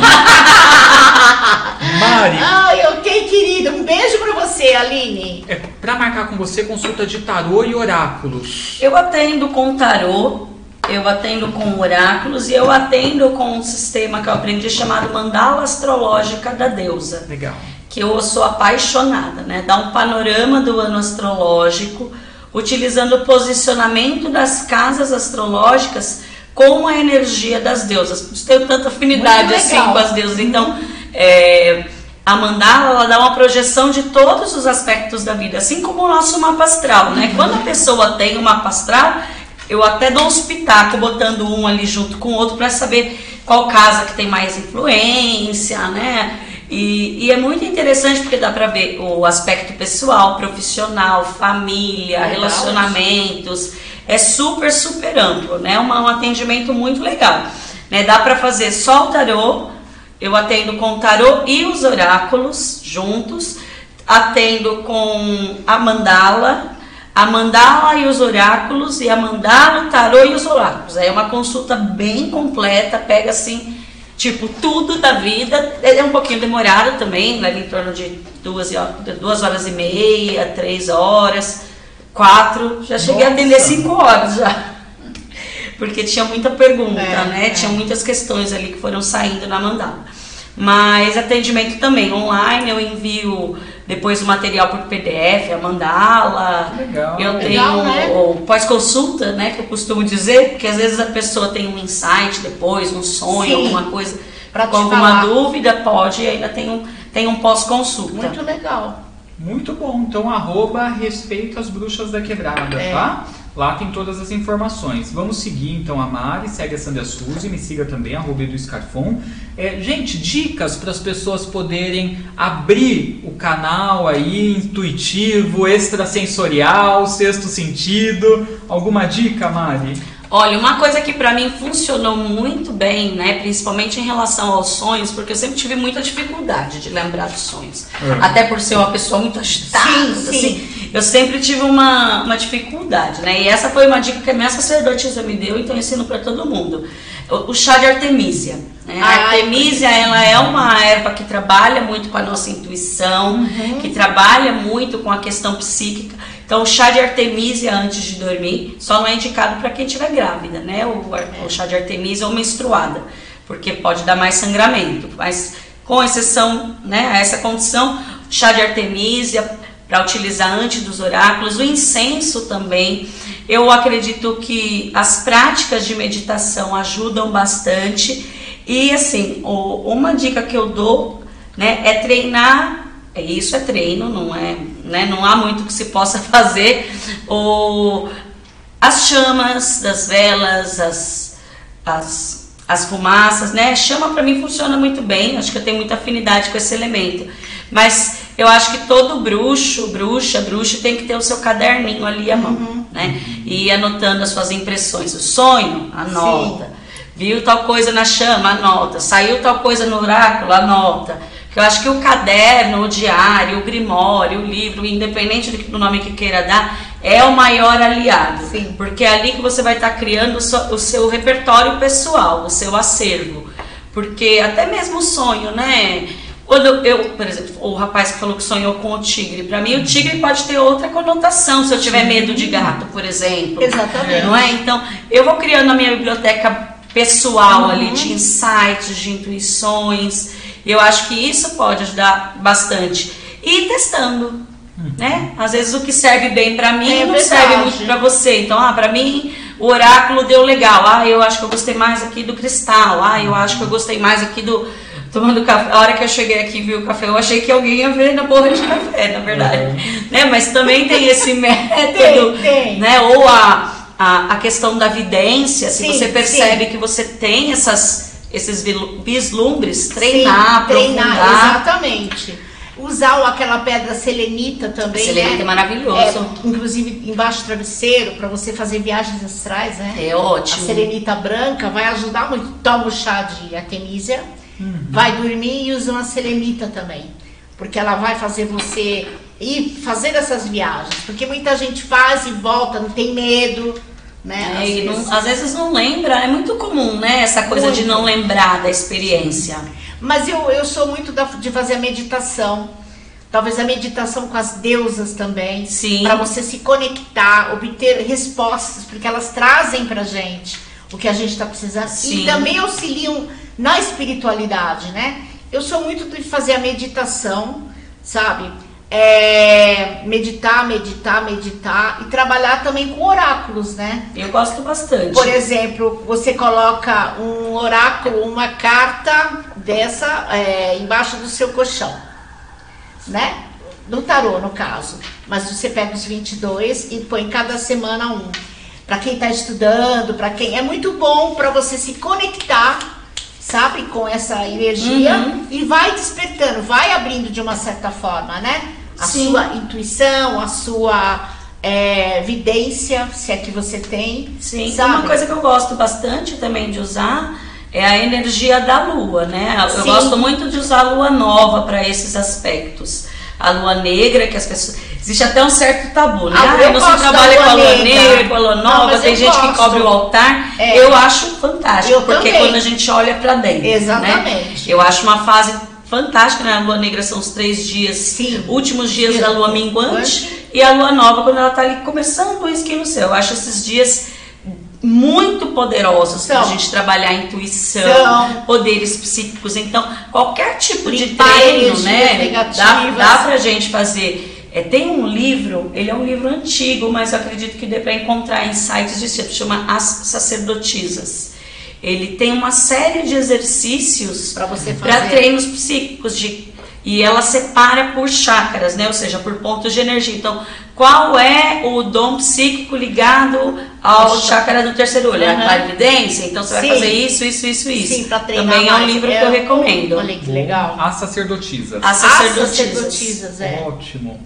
Mari. Ai, ok, querida. Um beijo pra você, Aline. É pra marcar com você consulta de tarô e oráculos. Eu atendo com tarô, eu atendo com oráculos e eu atendo com um sistema que eu aprendi chamado Mandala Astrológica da Deusa. Legal que eu sou apaixonada, né? Dá um panorama do ano astrológico, utilizando o posicionamento das casas astrológicas com a energia das deusas. Tenho tanta afinidade assim com as deusas, então é, a mandala ela dá uma projeção de todos os aspectos da vida, assim como o nosso mapa astral, né? Uhum. Quando a pessoa tem um mapa astral, eu até dou um espetáculo botando um ali junto com o outro para saber qual casa que tem mais influência, né? E, e, é muito interessante porque dá para ver o aspecto pessoal, profissional, família, legal. relacionamentos. É super, super amplo, né? Um, um atendimento muito legal. Né? Dá para fazer só o tarô, eu atendo com o tarô e os oráculos juntos, atendo com a mandala, a mandala e os oráculos, e a mandala, o tarô e os oráculos. Aí é uma consulta bem completa, pega assim Tipo, tudo da vida é um pouquinho demorado também, leva em torno de duas, duas horas e meia, três horas, quatro. Já cheguei Nossa. a atender cinco horas já. Porque tinha muita pergunta, é, né? É. Tinha muitas questões ali que foram saindo na mandala. Mas atendimento também online, eu envio depois o material por PDF, a mandala. Legal. Eu tenho Legal, né? o pós-consulta, né, que eu costumo dizer, porque às vezes a pessoa tem um insight depois, um sonho, Sim. alguma coisa, pra com alguma falar. dúvida, pode, e ainda tem um, tem um pós-consulta. Muito legal. Muito bom. Então, arroba respeito às bruxas da quebrada, é. tá? Lá tem todas as informações. Vamos seguir então a Mari, segue a Sandra Suzy, me siga também, arroba do Scarfon. É, gente, dicas para as pessoas poderem abrir o canal aí, intuitivo, extrasensorial, sexto sentido. Alguma dica, Mari? Olha, uma coisa que para mim funcionou muito bem, né, principalmente em relação aos sonhos, porque eu sempre tive muita dificuldade de lembrar dos sonhos. É. Até por ser uma pessoa muito agitada, sim, sim. assim, eu sempre tive uma, uma dificuldade, né? E essa foi uma dica que a minha sacerdotisa me deu, então eu ensino para todo mundo. O, o, chá de artemisia. Né? A artemisia, ela é uma erva que trabalha muito com a nossa intuição, uhum. que trabalha muito com a questão psíquica. Então, o chá de artemisia antes de dormir só não é indicado para quem estiver grávida, né? O, o, chá de artemisia ou menstruada, porque pode dar mais sangramento. Mas, com exceção né, a essa condição, chá de artemisia para utilizar antes dos oráculos, o incenso também. Eu acredito que as práticas de meditação ajudam bastante. E assim, uma dica que eu dou né, é treinar é, isso é treino, não é, né, não há muito que se possa fazer. O, as chamas das velas, as, as, as fumaças, né? Chama para mim funciona muito bem, acho que eu tenho muita afinidade com esse elemento. Mas eu acho que todo bruxo, bruxa, bruxa tem que ter o seu caderninho ali à mão, uhum. né? E ir anotando as suas impressões. O sonho, anota. Sim. Viu tal coisa na chama, anota. Saiu tal coisa no oráculo, anota que eu acho que o caderno, o diário, o grimório, o livro, independente do nome que queira dar, é o maior aliado. Sim. Porque é ali que você vai estar criando o seu, o seu repertório pessoal, o seu acervo. Porque até mesmo o sonho, né? Quando eu, por exemplo, o rapaz que falou que sonhou com o tigre, para mim o tigre pode ter outra conotação se eu tiver medo de gato, por exemplo. Exatamente. Não é? Então, eu vou criando a minha biblioteca pessoal uhum. ali de insights, de intuições. Eu acho que isso pode ajudar bastante. E testando, uhum. né? Às vezes o que serve bem para mim é não verdade. serve muito para você. Então, ah, para mim o oráculo deu legal. Ah, eu acho que eu gostei mais aqui do cristal. Ah, eu acho que eu gostei mais aqui do tomando café. A hora que eu cheguei aqui e vi o café, eu achei que alguém ia ver na borra de café, na verdade. Uhum. Né? Mas também tem esse método, tem, tem. né? Ou a, a, a questão da vidência, sim, se você percebe sim. que você tem essas esses vislumbres, treinar, Sim, treinar, exatamente. Usar aquela pedra selenita também. Selenita né? é maravilhoso. É, inclusive embaixo do travesseiro, para você fazer viagens astrais, né? É ótimo. A selenita branca vai ajudar muito. Toma o chá de artemisia, vai dormir e usa uma selenita também. Porque ela vai fazer você ir fazer essas viagens. Porque muita gente faz e volta, não tem medo. Né? É, Às e não- vezes. às vezes não lembra, é muito comum, né? Essa coisa de Muito. não lembrar da experiência. Mas eu, eu sou muito da- de fazer a meditação. Talvez a meditação com as deusas também. Sim. Para você se conectar, obter respostas, porque elas trazem pra gente o que a gente está precisando. Sim. E também auxiliam na espiritualidade, né? Eu sou muito de fazer a meditação, sabe? É, meditar, meditar, meditar e trabalhar também com oráculos, né? Eu gosto bastante. Por exemplo, você coloca um oráculo, uma carta dessa é, embaixo do seu colchão, né? No tarô, no caso. Mas você pega os 22 e põe cada semana um. Para quem está estudando, para quem é muito bom para você se conectar, sabe, com essa energia Uhum. e vai despertando, vai abrindo de uma certa forma, né? A Sim. sua intuição, a sua é, vidência, se é que você tem. Sim, sabe? uma coisa que eu gosto bastante também de usar é a energia da lua, né? Eu Sim. gosto muito de usar a lua nova para esses aspectos. A lua negra, que as pessoas. Existe até um certo tabu, né? Ah, Ah, não da trabalha com a lua negra. com a lua Não, nova, mas tem gente que cobre o altar. É. Eu acho fantástico, Eu porque também. quando a gente olha para dentro. Né? Exatamente. Eu acho uma fase fantástica, né? A lua negra são os três dias, Sim. últimos dias Sim. da lua minguante e a lua nova quando ela tá ali começando o esqui no céu. Eu acho esses dias muito poderosos para a gente trabalhar a intuição, São. poderes psíquicos. Então, qualquer tipo de Limpar treino, né? Dá, dá pra gente fazer. É, tem um livro, ele é um livro antigo, mas eu acredito que dê para encontrar em sites de tipo, chama As Sacerdotisas. Ele tem uma série de exercícios para treinos psíquicos de e ela separa por chakras, né? Ou seja, por pontos de energia. Então, qual é o dom psíquico ligado ao chakra do terceiro olho? É Aham. A clarividência? Então você vai Sim. fazer isso, isso, isso, isso. Sim, pra treinar Também é um livro que eu recomendo. Olha que legal. As sacerdotisas. As As sacerdotisas. sacerdotisas, é. Ótimo.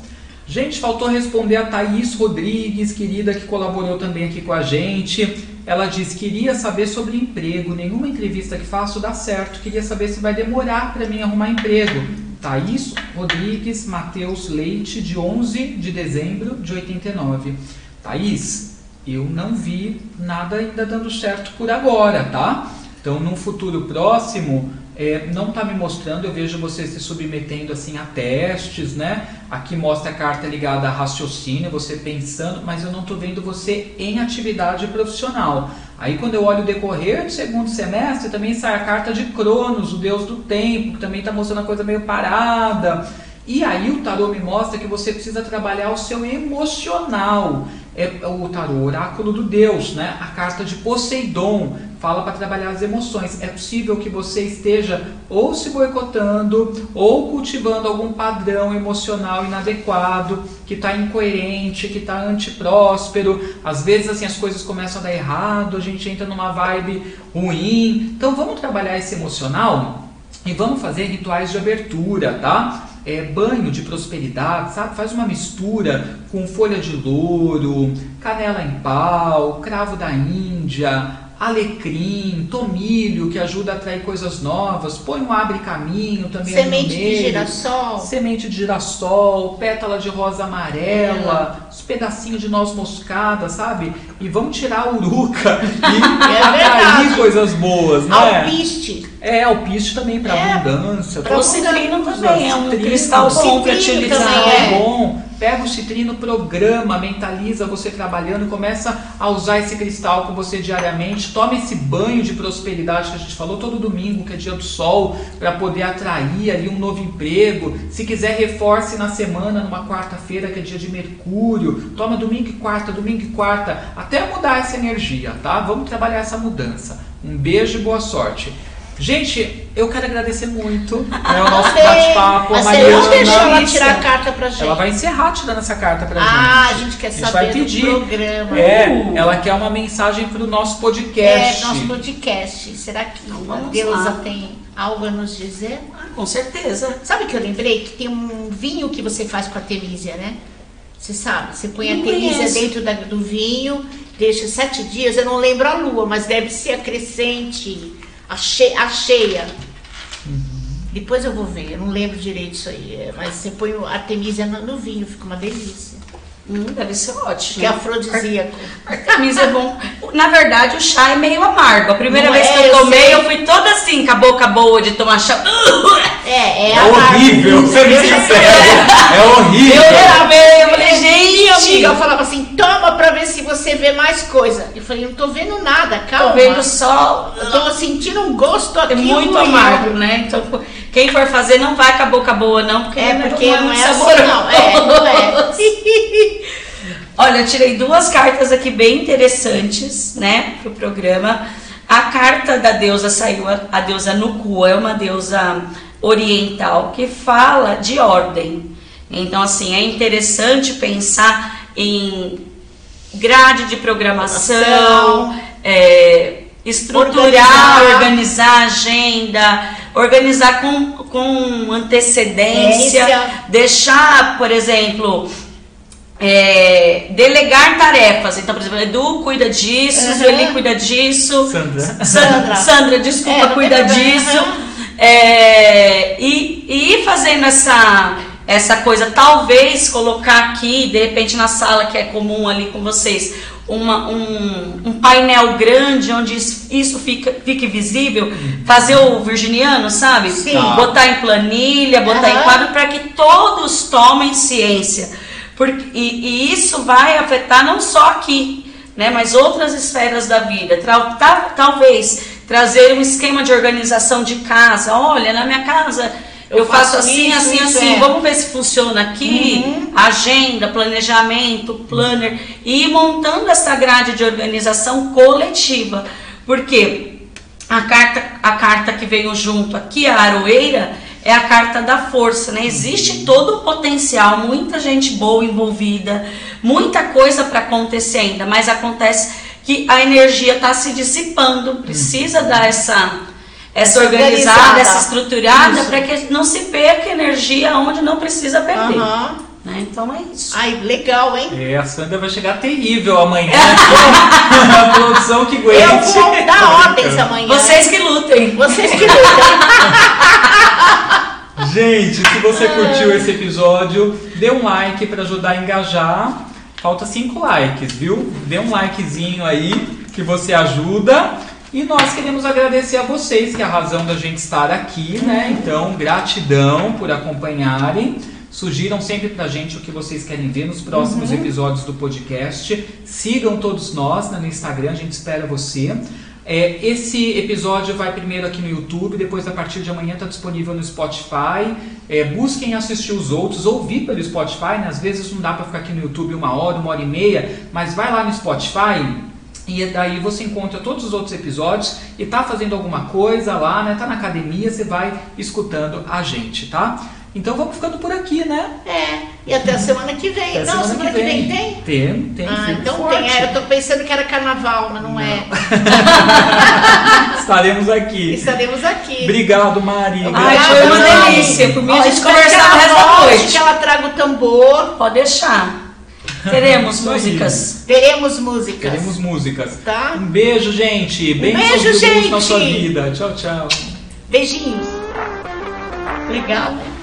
Gente, faltou responder a Thaís Rodrigues, querida, que colaborou também aqui com a gente. Ela diz: queria saber sobre emprego. Nenhuma entrevista que faço dá certo. Queria saber se vai demorar para mim arrumar emprego. Thaís Rodrigues Matheus Leite, de 11 de dezembro de 89. Thaís, eu não vi nada ainda dando certo por agora, tá? Então, num futuro próximo, é, não está me mostrando, eu vejo você se submetendo assim a testes, né? Aqui mostra a carta ligada a raciocínio, você pensando, mas eu não estou vendo você em atividade profissional. Aí quando eu olho o decorrer do segundo semestre, também sai a carta de Cronos, o deus do tempo, que também está mostrando a coisa meio parada. E aí o tarô me mostra que você precisa trabalhar o seu emocional. É o tarô, oráculo do Deus, né? A carta de Poseidon fala para trabalhar as emoções. É possível que você esteja ou se boicotando ou cultivando algum padrão emocional inadequado, que está incoerente, que está antipróspero. Às vezes assim as coisas começam a dar errado, a gente entra numa vibe ruim. Então vamos trabalhar esse emocional e vamos fazer rituais de abertura, tá? É, banho de prosperidade, sabe? Faz uma mistura com folha de louro, canela em pau, cravo da Índia, alecrim, tomilho, que ajuda a atrair coisas novas. Põe um abre caminho também Semente de meio. girassol. Semente de girassol, pétala de rosa amarela, os pedacinhos de noz moscada, sabe? E vamos tirar a uruca e É atrair coisas boas, né? Alpiste. É, alpiste também para É, abundância. pra O citrino também é um cristal bom para utilizar. É é. bom. Pega o citrino, programa, mentaliza você trabalhando, começa a usar esse cristal com você diariamente. Toma esse banho de prosperidade que a gente falou todo domingo, que é dia do sol, para poder atrair ali um novo emprego. Se quiser, reforce na semana, numa quarta-feira, que é dia de Mercúrio. Toma domingo e quarta, domingo e quarta, até mudar essa energia, tá? Vamos trabalhar essa mudança. Um beijo e boa sorte. Gente, eu quero agradecer muito né, o nosso bate-papo. Mas a não Mariana. deixou ela tirar a carta pra gente. Ela vai encerrar tirando essa carta pra Ah, gente. a gente quer gente saber vai do pedir. programa. É, Uh. ela quer uma mensagem pro nosso É, podcast. nosso podcast. Será que Então, a deusa lá. tem algo a nos dizer? Ah, com certeza. Sabe que eu lembrei que tem um vinho que você faz com a Temísia, né? Você sabe, você põe a Não Temísia conheço. dentro da- do vinho, deixa sete dias, eu não lembro a lua, mas deve ser a crescente, a, che- a cheia. Depois eu vou ver, eu não lembro direito isso aí. é, Mas você põe a Temísia no, no vinho, fica uma delícia. Hum, deve ser ótimo. Que é afrodisíaco. Artemisia é bom. Na verdade, o chá é meio amargo. A primeira Não vez é, que eu eu tomei, sei. eu fui toda assim, com a boca boa de tomar chá. É, é, É horrível, sendo Eu- sincero. É horrível. Eu tomei, eu falei, Gente, gente, eu falava assim, toma pra ver se você vê mais coisa. Eu falei, não tô vendo nada, calma. tô vendo só. Eu tô sentindo um gosto aqui. É muito amargo, né? Então, quem for fazer, não vai com a boca boa, não, porque, É, porque não muito é assim, saboroso. não. É, não é. Olha, eu tirei duas cartas aqui bem interessantes, né, pro programa. A carta da deusa saiu, a deusa Nuku, é uma deusa oriental que fala de ordem. Então, assim, é interessante pensar em grade de programação, é, estruturar, Organizar. organizar agenda, organizar com, com antecedência, Antecedência. deixar, por exemplo, é, delegar tarefas. Então, por exemplo, Edu cuida disso, Uhum. Sueli cuida disso, Sandra. Sandra, Sandra. Desculpa, É, cuida disso. Uhum. É, e, e ir fazendo essa, essa coisa, talvez colocar aqui, de repente na sala que é comum ali com vocês, uma, um, um painel grande onde isso, isso fica, fique visível, fazer o virginiano, sabe? Sim. Tá. Botar em planilha, botar em Aham. quadro para que todos tomem ciência. Porque, e, e isso vai afetar não só aqui, né, mas outras esferas da vida. Tra- ta- talvez trazer um esquema de organização de casa. Olha, na minha casa eu, Eu faço, faço assim, isso, assim, isso, assim. é. Vamos ver se funciona aqui. Uhum. Agenda, planejamento, planner. E ir montando essa grade de organização coletiva. Porque a carta, a carta que veio junto aqui, a aroeira, é a carta da força, né? Existe todo o potencial, muita gente boa envolvida, muita coisa para acontecer ainda, mas acontece que a energia está se dissipando, precisa dar essa essa organizada, Organizada. essa estruturada Isso. para que não se perca energia onde não precisa perder. Aham. Né? Então é isso. Ai, legal, hein? É, a Sandra vai chegar terrível amanhã. a produção que aguente. Eu vou dar ordens brincando. amanhã. Vocês que lutem. Vocês que lutam. Gente, se você curtiu esse episódio, dê um like para ajudar a engajar. Falta cinco likes, viu? Dê um likezinho aí que você ajuda. E nós queremos agradecer a vocês, que é a razão da gente estar aqui, né? Então, gratidão por acompanharem. Sugiram sempre pra gente o que vocês querem ver nos próximos episódios do podcast. Sigam todos nós né, no Instagram, a gente espera você. É, esse episódio vai primeiro aqui no YouTube, depois a partir de amanhã está disponível no Spotify. É, busquem assistir os outros, ouvir pelo Spotify, né? às vezes não dá para ficar aqui no YouTube uma hora, uma hora e meia, mas vai lá no Spotify e daí você encontra todos os outros episódios e tá fazendo alguma coisa lá, né? Tá na academia, você vai escutando a gente, tá? Então vamos ficando por aqui, né? É, e até a semana que vem. Até não, semana, que vem, tem? Tem, tem. Ah, então forte. tem. É, eu tô pensando que era carnaval, mas não, é. Estaremos aqui. Estaremos aqui. Obrigado, Mari. Ai, foi uma delícia. Por mim, a gente que conversar o resto da noite. Que ela traga o tambor. Pode deixar. Teremos aí. músicas. Teremos músicas. Teremos músicas. Tá? Um beijo, gente. Bem beijo, na sua gente. vida. Tchau, tchau. Beijinhos. Legal, né?